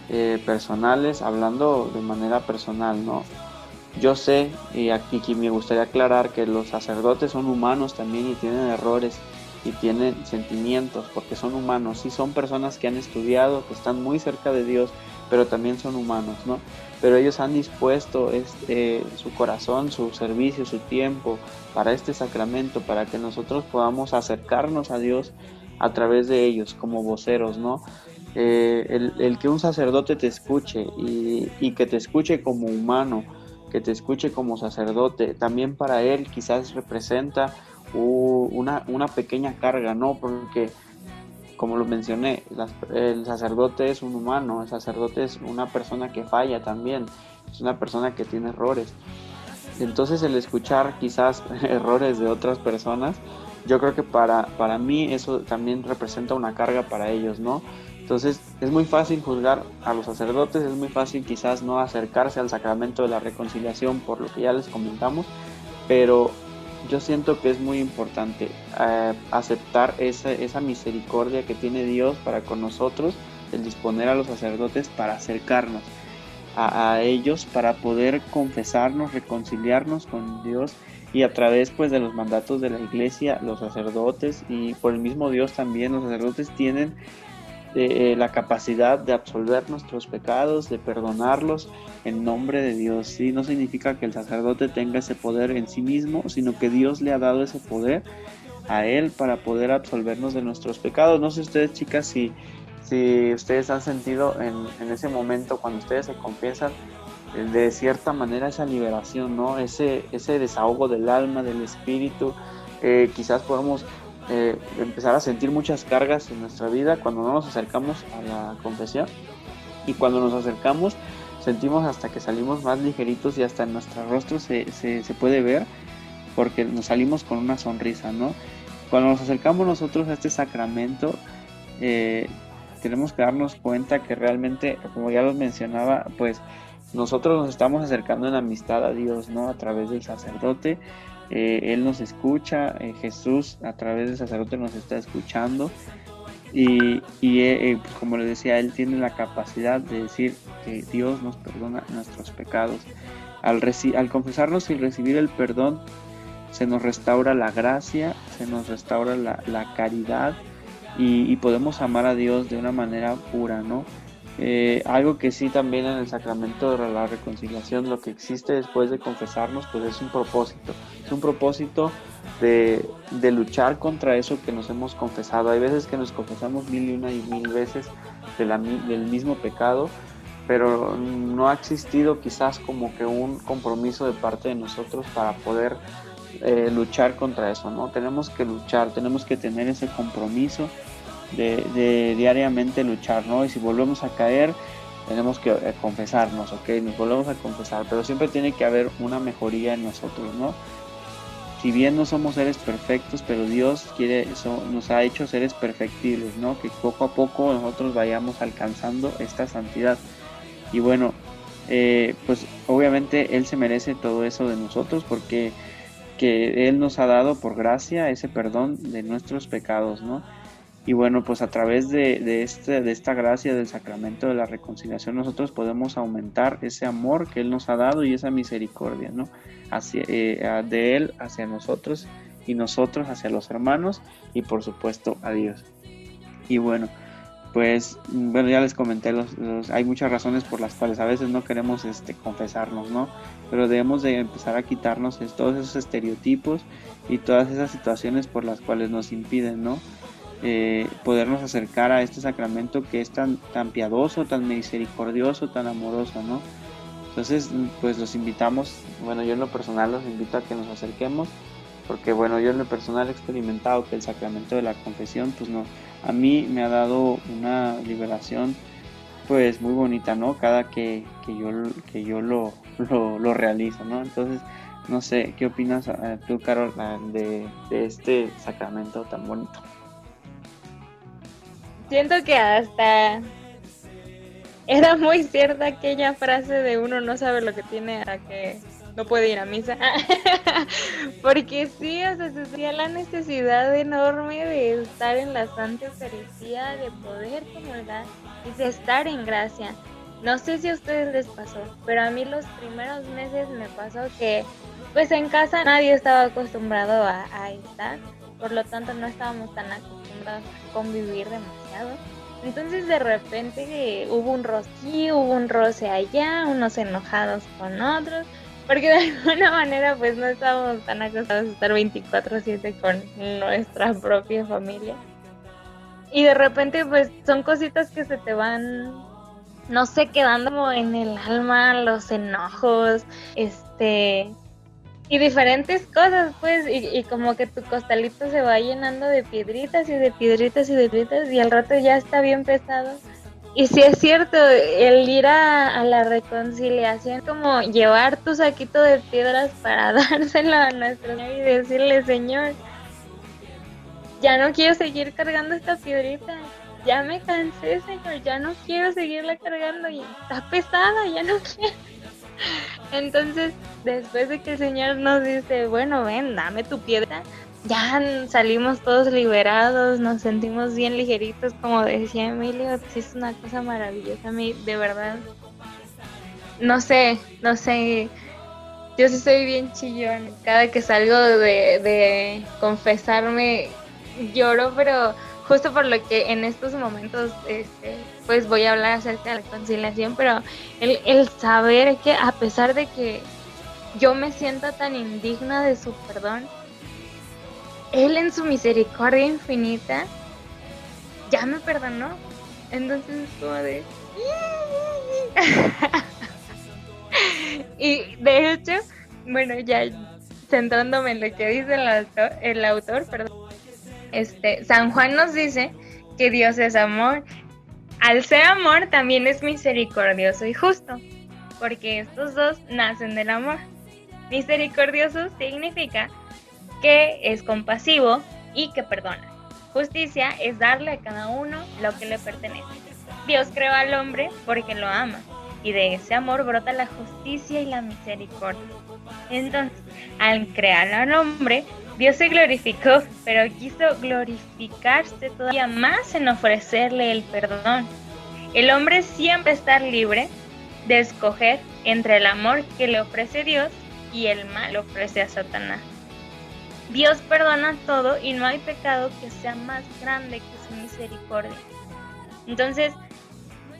eh, personales, hablando de manera personal, ¿no? Yo sé, y aquí me gustaría aclarar que los sacerdotes son humanos también y tienen errores y tienen sentimientos porque son humanos, y son personas que han estudiado, que están muy cerca de Dios, pero también son humanos, ¿no? Pero ellos han dispuesto este, su corazón, su servicio, su tiempo para este sacramento, para que nosotros podamos acercarnos a Dios a través de ellos como voceros, ¿no? Eh, el, que un sacerdote te escuche y, que te escuche como humano, que te escuche como sacerdote, también para él quizás representa una, una pequeña carga, ¿no? Porque, como lo mencioné, el sacerdote es un humano, el sacerdote es una persona que falla también, es una persona que tiene errores. Entonces el escuchar quizás <laughs> errores de otras personas yo creo que para, para mí eso también representa una carga para ellos, ¿no? Entonces es muy fácil juzgar a los sacerdotes, es muy fácil quizás no acercarse al sacramento de la reconciliación por lo que ya les comentamos, pero yo siento que es muy importante eh, aceptar esa, esa misericordia que tiene Dios para con nosotros, el disponer a los sacerdotes para acercarnos a, a ellos, para poder confesarnos, reconciliarnos con Dios y a través pues de los mandatos de la iglesia, los sacerdotes y por el mismo Dios también los sacerdotes tienen eh, la capacidad de absolver nuestros pecados, de perdonarlos en nombre de Dios. ¿sí? No significa que el sacerdote tenga ese poder en sí mismo, sino que Dios le ha dado ese poder a él para poder absolvernos de nuestros pecados. No sé ustedes chicas si, si ustedes han sentido en, en ese momento cuando ustedes se confiesan de cierta manera esa liberación, ¿no? Ese, ese desahogo del alma, del espíritu. Eh, quizás podemos eh, empezar a sentir muchas cargas en nuestra vida cuando no nos acercamos a la confesión. Y cuando nos acercamos, sentimos hasta que salimos más ligeritos y hasta en nuestro rostro se, se, se puede ver porque nos salimos con una sonrisa, ¿no? Cuando nos acercamos nosotros a este sacramento, eh, tenemos que darnos cuenta que realmente, como ya lo mencionaba, pues nosotros nos estamos acercando en amistad a Dios, ¿no? A través del sacerdote. Eh, él nos escucha, eh, Jesús a través del sacerdote nos está escuchando y, y pues como le decía, Él tiene la capacidad de decir que Dios nos perdona nuestros pecados. Al, al confesarnos y recibir el perdón, se nos restaura la gracia, se nos restaura la, caridad y, podemos amar a Dios de una manera pura, ¿no? Eh, algo que sí también en el sacramento de la reconciliación, lo que existe después de confesarnos, pues es un propósito, es un propósito de, luchar contra eso que nos hemos confesado. Hay veces que nos confesamos mil y una y mil veces del mismo pecado, pero no ha existido quizás como que un compromiso de parte de nosotros para poder eh, luchar contra eso, ¿no? Tenemos que luchar, tenemos que tener ese compromiso de, diariamente luchar, ¿no? Y si volvemos a caer, tenemos que eh, confesarnos, ¿ok? Nos volvemos a confesar, pero siempre tiene que haber una mejoría en nosotros, ¿no? Si bien no somos seres perfectos, pero Dios quiere eso, nos ha hecho seres perfectibles, ¿no? Que poco a poco nosotros vayamos alcanzando esta santidad. Y bueno, eh, pues obviamente Él se merece todo eso de nosotros porque que Él nos ha dado por gracia ese perdón de nuestros pecados, ¿no? Y bueno, pues a través de, este, de esta gracia del sacramento de la reconciliación nosotros podemos aumentar ese amor que Él nos ha dado y esa misericordia, ¿no? Hacia, eh, de Él hacia nosotros y nosotros hacia los hermanos y por supuesto a Dios. Y bueno, pues bueno, ya les comenté, los, hay muchas razones por las cuales a veces no queremos este, confesarnos, ¿no? Pero debemos de empezar a quitarnos todos esos estereotipos y todas esas situaciones por las cuales nos impiden, ¿no? Eh, podernos acercar a este sacramento que es tan, tan piadoso, tan misericordioso, tan amoroso, ¿no? Entonces, pues los invitamos, bueno, yo en lo personal los invito a que nos acerquemos, porque bueno, yo en lo personal he experimentado que el sacramento de la confesión, pues no, a mí me ha dado una liberación pues muy bonita, ¿no? Cada que, yo, que yo lo, lo, realizo, ¿no? Entonces, no sé, ¿qué opinas eh, tú, Carol, de, de este sacramento tan bonito? Siento que hasta era muy cierta aquella frase de uno no sabe lo que tiene a que no puede ir a misa. <laughs> Porque sí, o sea, se sentía la necesidad enorme de estar en la Santa Eucaristía, de poder comulgar y de estar en gracia. No sé si a ustedes les pasó, pero a mí los primeros meses me pasó que pues en casa nadie estaba acostumbrado a, estar, por lo tanto no estábamos tan acostumbrados a convivir demasiado. Entonces de repente hubo un roce hubo un roce allá, unos enojados con otros, porque de <laughs> alguna manera pues no estábamos tan acostados a estar 24/7 con nuestra propia familia. Y de repente pues son cositas que se te van, no sé, quedando en el alma, los enojos, este, y diferentes cosas pues, y, y como que tu costalito se va llenando de piedritas y de piedritas y de piedritas y al rato ya está bien pesado y si es cierto, el ir a, la reconciliación, como llevar tu saquito de piedras para <laughs> dárselo a nuestro Señor y decirle, Señor, ya no quiero seguir cargando esta piedrita, ya me cansé, Señor, ya no quiero seguirla cargando y está pesada, ya no <laughs> quiero. Entonces, después de que el Señor nos dice, bueno, ven, dame tu piedra, ya salimos todos liberados, nos sentimos bien ligeritos, como decía Emilio, es una cosa maravillosa a mí, de verdad. No sé, no sé, yo sí soy bien chillón, cada que salgo de, de confesarme lloro, pero justo por lo que en estos momentos este, pues voy a hablar acerca de la conciliación, pero el, el saber que a pesar de que yo me sienta tan indigna de su perdón, él en su misericordia infinita ya me perdonó. Entonces es como de... <laughs> y de hecho, bueno, ya centrándome en lo que dice el autor, el autor, perdón, este, San Juan nos dice que Dios es amor. Al ser amor también es misericordioso y justo, porque estos dos nacen del amor. Misericordioso significa que es compasivo y que perdona. Justicia es darle a cada uno lo que le pertenece. Dios creó al hombre porque lo ama y de ese amor brota la justicia y la misericordia. Entonces, al crear al hombre, Dios se glorificó, pero quiso glorificarse todavía más en ofrecerle el perdón. El hombre siempre está libre de escoger entre el amor que le ofrece Dios y el mal que ofrece a Satanás. Dios perdona todo y no hay pecado que sea más grande que su misericordia. Entonces,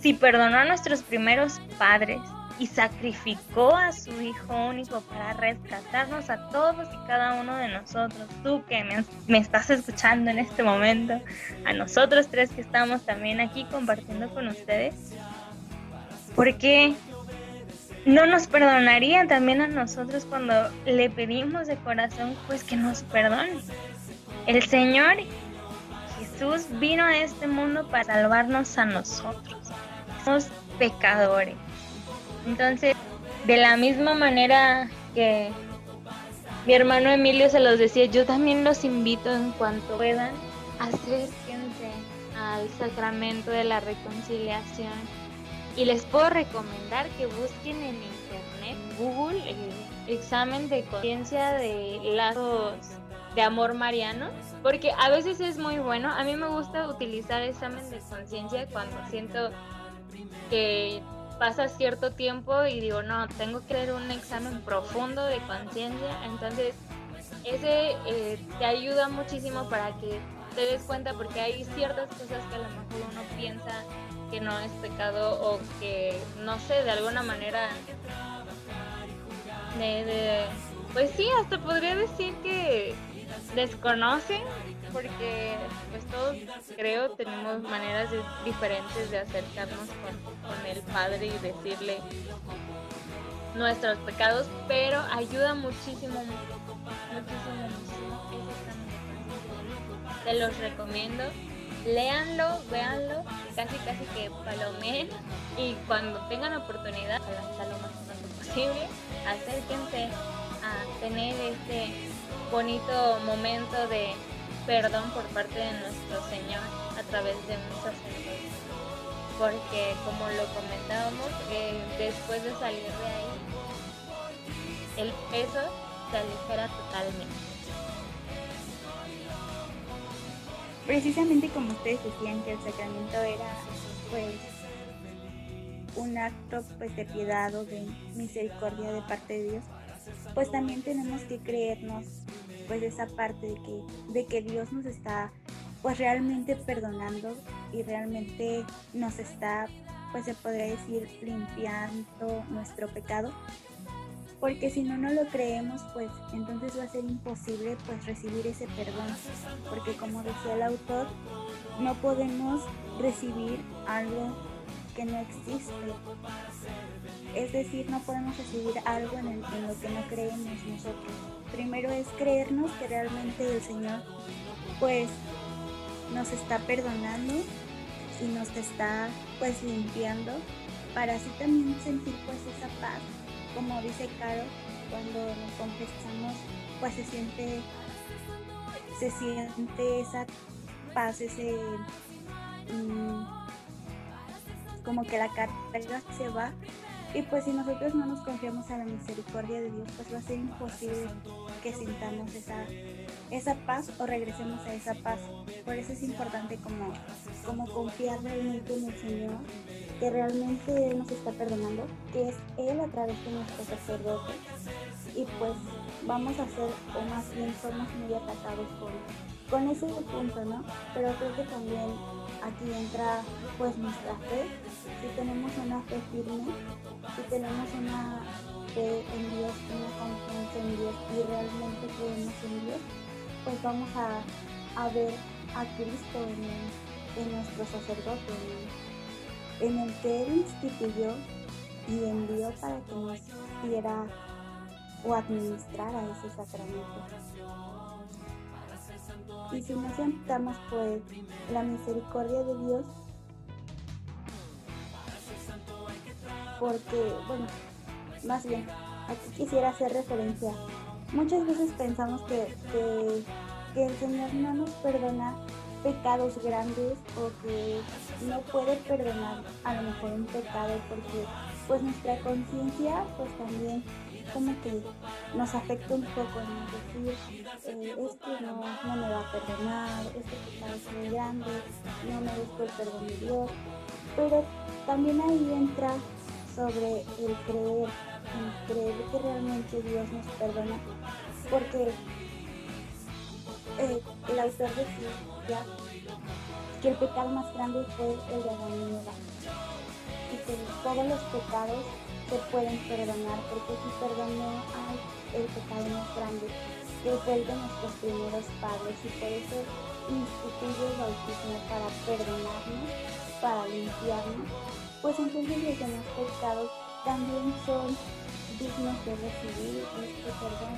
si perdonó a nuestros primeros padres y sacrificó a su Hijo único para rescatarnos a todos y cada uno de nosotros, tú que me, estás escuchando en este momento, a nosotros tres que estamos también aquí compartiendo con ustedes, ¿por qué no nos perdonaría también a nosotros cuando le pedimos de corazón pues que nos perdone? El Señor Jesús vino a este mundo para salvarnos a nosotros. Somos pecadores. Entonces, de la misma manera que mi hermano Emilio se los decía, yo también los invito en cuanto puedan, acérquense al sacramento de la reconciliación. Y les puedo recomendar que busquen en internet, Google, el examen de conciencia de lazos de amor mariano, porque a veces es muy bueno. A mí me gusta utilizar examen de conciencia cuando siento que pasa cierto tiempo y digo, no, tengo que hacer un examen profundo de conciencia, entonces ese eh, te ayuda muchísimo para que te des cuenta porque hay ciertas cosas que a lo mejor uno piensa que no es pecado o que, no sé, de alguna manera, pues sí, hasta podría decir que desconocen porque pues todos creo tenemos maneras diferentes de acercarnos con, el Padre y decirle nuestros pecados, pero ayuda muchísimo, muchísimo, muchísimo. Te los recomiendo. Léanlo, véanlo, casi casi que palomeen y cuando tengan oportunidad, hasta lo más pronto posible, acérquense a tener este bonito momento de perdón por parte de nuestro Señor a través de un sacerdote. Porque como lo comentábamos, eh, después de salir de ahí, el peso se aligera totalmente. Precisamente como ustedes decían que el sacramento era pues un acto pues de piedad o de misericordia de parte de Dios, pues también tenemos que creernos pues esa parte de que, de que Dios nos está pues realmente perdonando y realmente nos está pues se podría decir limpiando nuestro pecado. Porque si no no lo creemos pues entonces va a ser imposible pues recibir ese perdón. Porque como decía el autor no podemos recibir algo que no existe es decir, no podemos recibir algo en, lo que no creemos nosotros. Primero es creernos que realmente el Señor pues nos está perdonando y nos está pues limpiando para así también sentir pues esa paz. Como dice Caro, cuando nos confesamos pues se siente se siente esa paz, ese mm, como que la carga se va y pues si nosotros no nos confiamos a la misericordia de Dios, pues va a ser imposible que sintamos esa, esa paz o regresemos a esa paz. Por eso es importante como, como confiar realmente en el Señor, que realmente Él nos está perdonando, que es Él a través de nuestro sacerdote. Y pues vamos a ser, o más bien somos muy atacados con, con ese punto, ¿no? Pero creo que también aquí entra pues nuestra fe. Si tenemos una fe firme, si tenemos una fe en Dios, una confianza en Dios y realmente creemos en Dios, pues vamos a, ver a Cristo en, nuestro sacerdote, en, el que Él instituyó y envió para que nos diera o administrara ese sacramento. Y si nos sentamos pues la misericordia de Dios, porque, bueno, más bien, aquí quisiera hacer referencia. Muchas veces pensamos que, que, el Señor no nos perdona pecados grandes o que no puede perdonar a lo mejor un pecado porque pues nuestra conciencia pues también como que nos afecta un poco, ¿no? decir, eh, que no, no, me va a perdonar, este pecado es muy grande, no merezco el perdón de Dios, pero también ahí entra sobre el creer, el creer que realmente Dios nos perdona, porque eh, el autor decía que el pecado más grande fue el de Adán y Eva, y que todos los pecados se pueden perdonar, porque si perdonó al el pecado más grande, que fue el de nuestros primeros padres, y por eso instituye el bautismo para perdonarnos, para limpiarnos, pues entonces los demás pecados también son dignos de recibir este perdón.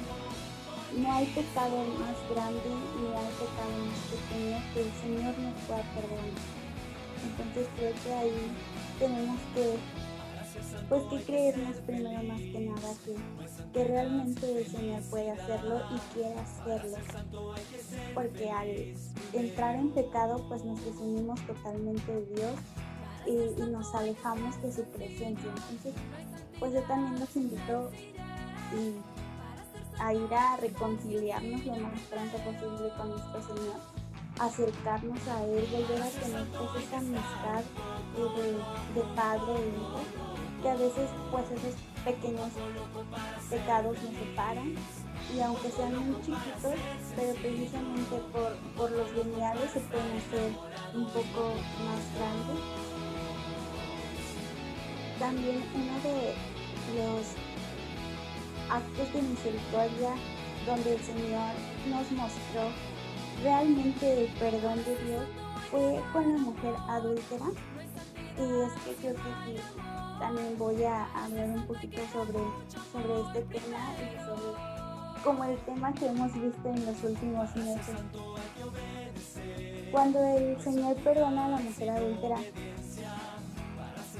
No hay pecado más grande ni hay pecado más pequeño que el Señor nos pueda perdonar. Entonces creo que ahí tenemos que pues que creernos primero más que nada que, que realmente el Señor puede hacerlo y quiere hacerlo. Porque al entrar en pecado pues nos desunimos totalmente de Dios y, nos alejamos de su presencia. Entonces pues yo también los invito a ir a reconciliarnos lo más pronto posible con nuestro Señor acercarnos a Él, volver a tener pues, esa amistad de, de padre e hijo que a veces pues esos pequeños pecados nos separan y aunque sean muy chiquitos, pero precisamente por, por los lineales se pueden hacer un poco más grandes. También uno de los actos de misericordia donde el Señor nos mostró realmente el perdón de Dios fue con la mujer adúltera. Y es que creo que también voy a hablar un poquito sobre, sobre este tema y sobre como el tema que hemos visto en los últimos meses. Cuando el Señor perdona a la mujer adúltera,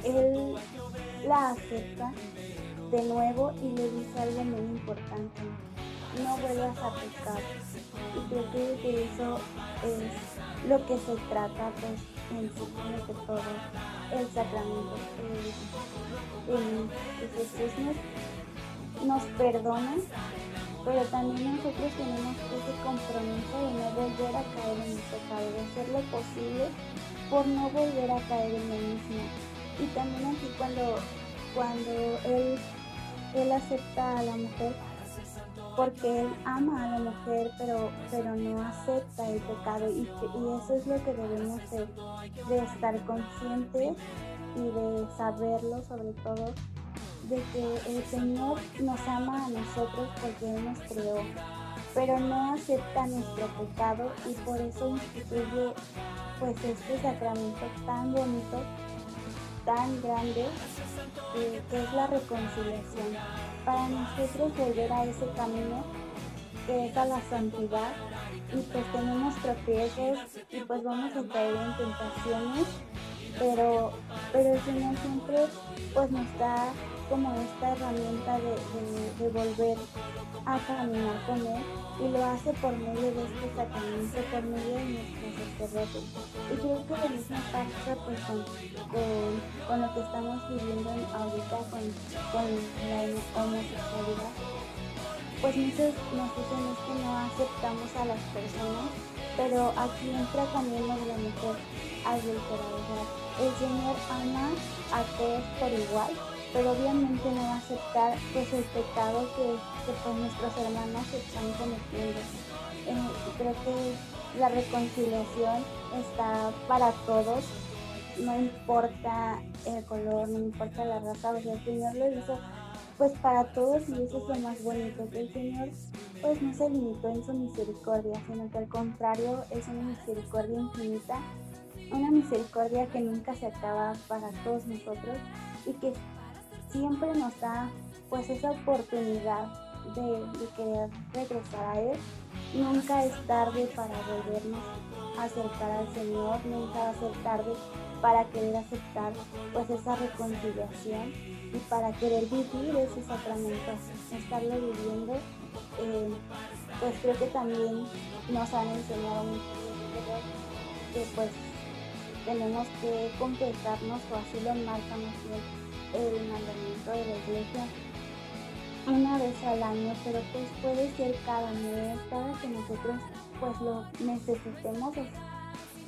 Él la acepta de nuevo y le dice algo muy importante. No vuelvas a pecar. Y creo que eso es lo que se trata pues, en sí, que todo el sacramento. que Jesús nos, perdona, pero también nosotros tenemos ese compromiso de no volver a caer en el pecado, de hacer lo posible por no volver a caer en el mismo. Y también aquí cuando, cuando él, él acepta a la mujer, porque él ama a la mujer, pero, pero no acepta el pecado. Y, eso es lo que debemos de, estar conscientes y de saberlo sobre todo, de que el Señor nos ama a nosotros porque Él nos creó, pero no acepta nuestro pecado y por eso instituye pues este sacramento tan bonito, tan grande, que es la reconciliación para nosotros volver a ese camino que es a la santidad. Y pues tenemos tropiezos y pues vamos a caer en tentaciones pero pero el Señor siempre pues nos da como esta herramienta de, volver a caminar con Él y lo hace por medio de este sacramento, por medio de nuestros sacerdotes. Y creo que lo mismo pasa pues con, lo que estamos viviendo ahorita con, con la homosexualidad. Pues muchos nos dicen es que no aceptamos a las personas, pero aquí entra también lo de la mujer adulterada. El Señor ama a todos por igual pero obviamente no aceptar pues el pecado que, pues, nuestros hermanos están cometiendo. Eh, creo que la reconciliación está para todos, no importa el color, no importa la raza, o sea, el Señor lo hizo pues para todos y eso es lo más bonito, que el Señor pues no se limitó en su misericordia, sino que al contrario es una misericordia infinita, una misericordia que nunca se acaba para todos nosotros y que siempre nos da pues esa oportunidad de, querer regresar a Él. Nunca es tarde para volvernos a acercar al Señor, nunca va a ser tarde para querer aceptar pues esa reconciliación y para querer vivir ese sacramento, estarlo viviendo. Eh, pues creo que también nos han enseñado mucho que pues tenemos que confesarnos o así lo marca más el mandamiento de la iglesia una vez al año, pero pues puede ser cada mes, cada que nosotros pues lo necesitemos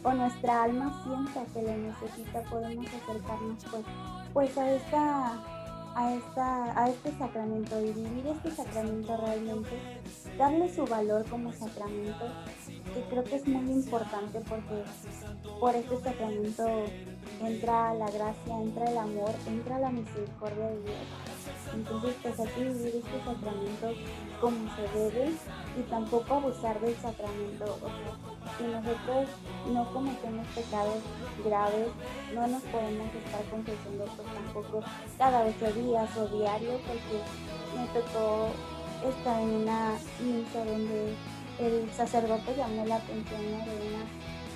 o, nuestra alma sienta que lo necesita, podemos acercarnos pues, pues a esta a, esta, a este sacramento y vivir este sacramento realmente, darle su valor como sacramento, que creo que es muy importante porque por este sacramento entra la gracia, entra el amor, entra la misericordia de Dios. Entonces, pues hay que vivir este sacramento como se debe y tampoco abusar del sacramento. si nosotros no cometemos pecados graves, no nos podemos estar confesando pues tampoco cada ocho días o diario, porque me tocó estar en una misa donde el sacerdote llamó la atención de una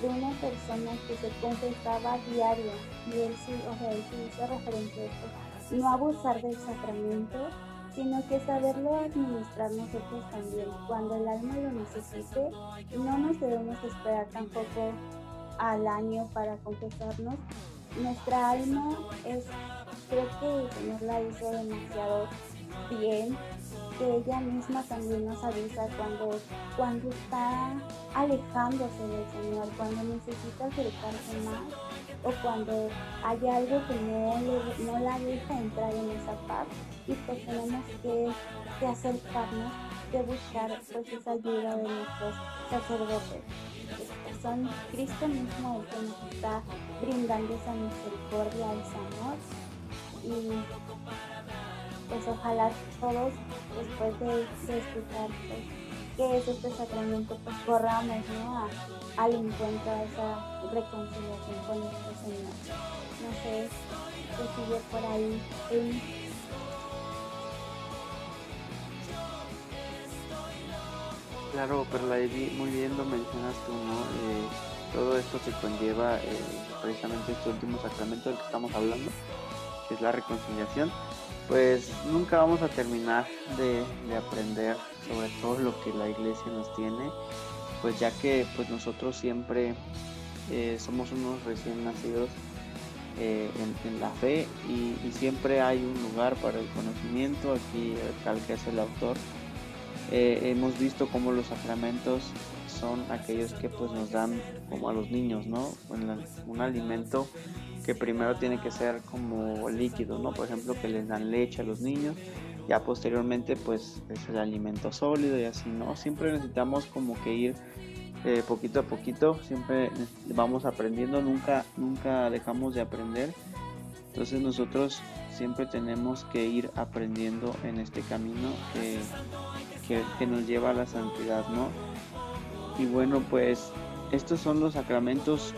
de una persona que se confesaba diario y él sí, o sea, él sí hizo referencia a esto, no abusar del sacramento, sino que saberlo administrar nosotros también. Cuando el alma lo necesite, no nos debemos esperar tampoco al año para confesarnos. Nuestra alma es, creo que el Señor la hizo demasiado bien que ella misma también nos avisa cuando, cuando está alejándose del Señor, cuando necesita acercarse más o cuando hay algo que no, no la deja entrar en esa paz y pues tenemos que, que acercarnos, que buscar pues esa ayuda de nuestros sacerdotes. Son Cristo mismo el que nos está brindando esa misericordia, ese amor y pues ojalá todos después de, escuchar pues, qué es este sacramento, pues corramos al encuentro a esa reconciliación con nuestro Señor. No sé qué sigue por ahí. Claro, pero muy bien lo mencionas tú, ¿no? Eh, todo esto se conlleva eh, precisamente este último sacramento del que estamos hablando, que es la reconciliación pues nunca vamos a terminar de, aprender sobre todo lo que la iglesia nos tiene, pues ya que pues nosotros siempre eh, somos unos recién nacidos eh, en, la fe y, siempre hay un lugar para el conocimiento, aquí tal que es el autor. Eh, hemos visto cómo los sacramentos son aquellos que pues nos dan como a los niños, ¿no? un alimento que primero tiene que ser como líquido, ¿no? Por ejemplo, que les dan leche a los niños, ya posteriormente pues es el alimento sólido y así, ¿no? Siempre necesitamos como que ir eh, poquito a poquito, siempre vamos aprendiendo, nunca, nunca dejamos de aprender. Entonces nosotros siempre tenemos que ir aprendiendo en este camino que, que, que nos lleva a la santidad, ¿no? Y bueno, pues estos son los sacramentos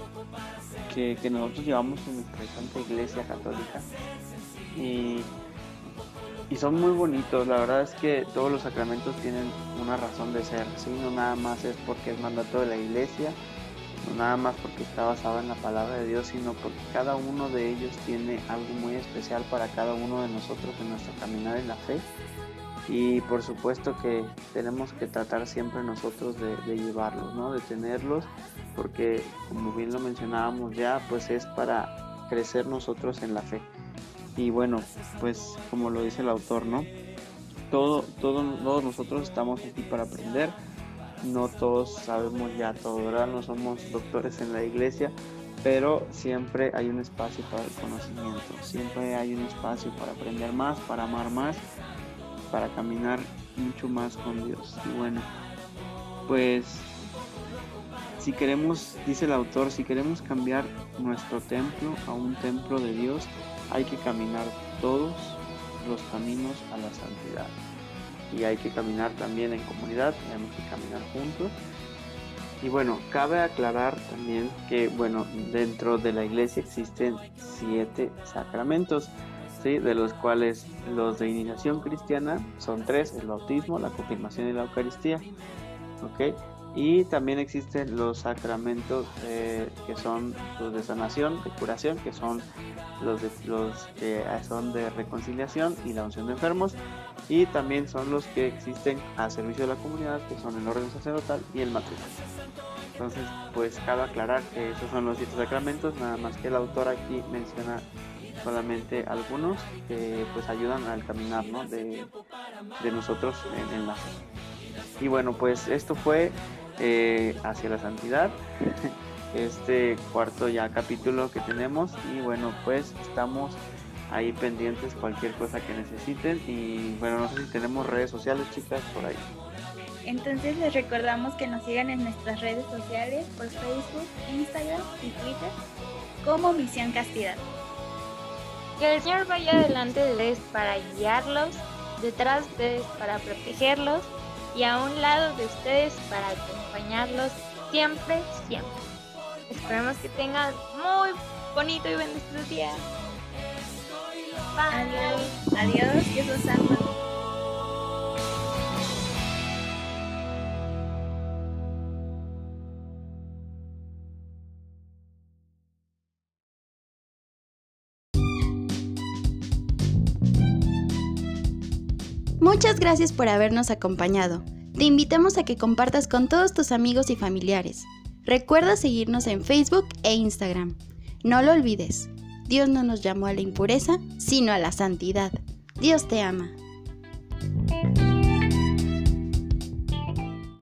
que, nosotros llevamos en nuestra santa iglesia católica. Y, son muy bonitos, la verdad es que todos los sacramentos tienen una razón de ser, ¿sí? no nada más es porque es mandato de la iglesia, no nada más porque está basado en la palabra de Dios, sino porque cada uno de ellos tiene algo muy especial para cada uno de nosotros en nuestra caminar en la fe y por supuesto que tenemos que tratar siempre nosotros de, llevarlos, ¿no? de tenerlos, porque como bien lo mencionábamos ya, pues es para crecer nosotros en la fe. Y bueno, pues como lo dice el autor, ¿no? Todo, todo, todos nosotros estamos aquí para aprender, no todos sabemos ya todo, ¿verdad? No somos doctores en la iglesia, pero siempre hay un espacio para el conocimiento, siempre hay un espacio para aprender más, para amar más para caminar mucho más con Dios. Y bueno, pues si queremos, dice el autor, si queremos cambiar nuestro templo a un templo de Dios, hay que caminar todos los caminos a la santidad. Y hay que caminar también en comunidad, tenemos que caminar juntos. Y bueno, cabe aclarar también que, bueno, dentro de la iglesia existen siete sacramentos de los cuales los de iniciación cristiana son tres, el bautismo, la confirmación y la Eucaristía. ¿okay? Y también existen los sacramentos eh, que son los de sanación, de curación, que son los, de, los que son de reconciliación y la unción de enfermos. Y también son los que existen a servicio de la comunidad, que son el orden sacerdotal y el matrimonio. Entonces, pues cabe aclarar que esos son los siete sacramentos, nada más que el autor aquí menciona solamente algunos que pues ayudan al caminar ¿no? de, de nosotros en, en la fe. Y bueno, pues esto fue eh, hacia la santidad, <laughs> este cuarto ya capítulo que tenemos y bueno, pues estamos ahí pendientes cualquier cosa que necesiten y bueno, no sé si tenemos redes sociales chicas por ahí. Entonces les recordamos que nos sigan en nuestras redes sociales por Facebook, Instagram y Twitter como Misión Castidad. Que el Señor vaya adelante de ustedes para guiarlos, detrás de ustedes para protegerlos y a un lado de ustedes para acompañarlos siempre, siempre. Esperemos que tengan muy bonito y bendecido día. Adiós, adiós, Dios los ama. Muchas gracias por habernos acompañado. Te invitamos a que compartas con todos tus amigos y familiares. Recuerda seguirnos en Facebook e Instagram. No lo olvides, Dios no nos llamó a la impureza, sino a la santidad. Dios te ama.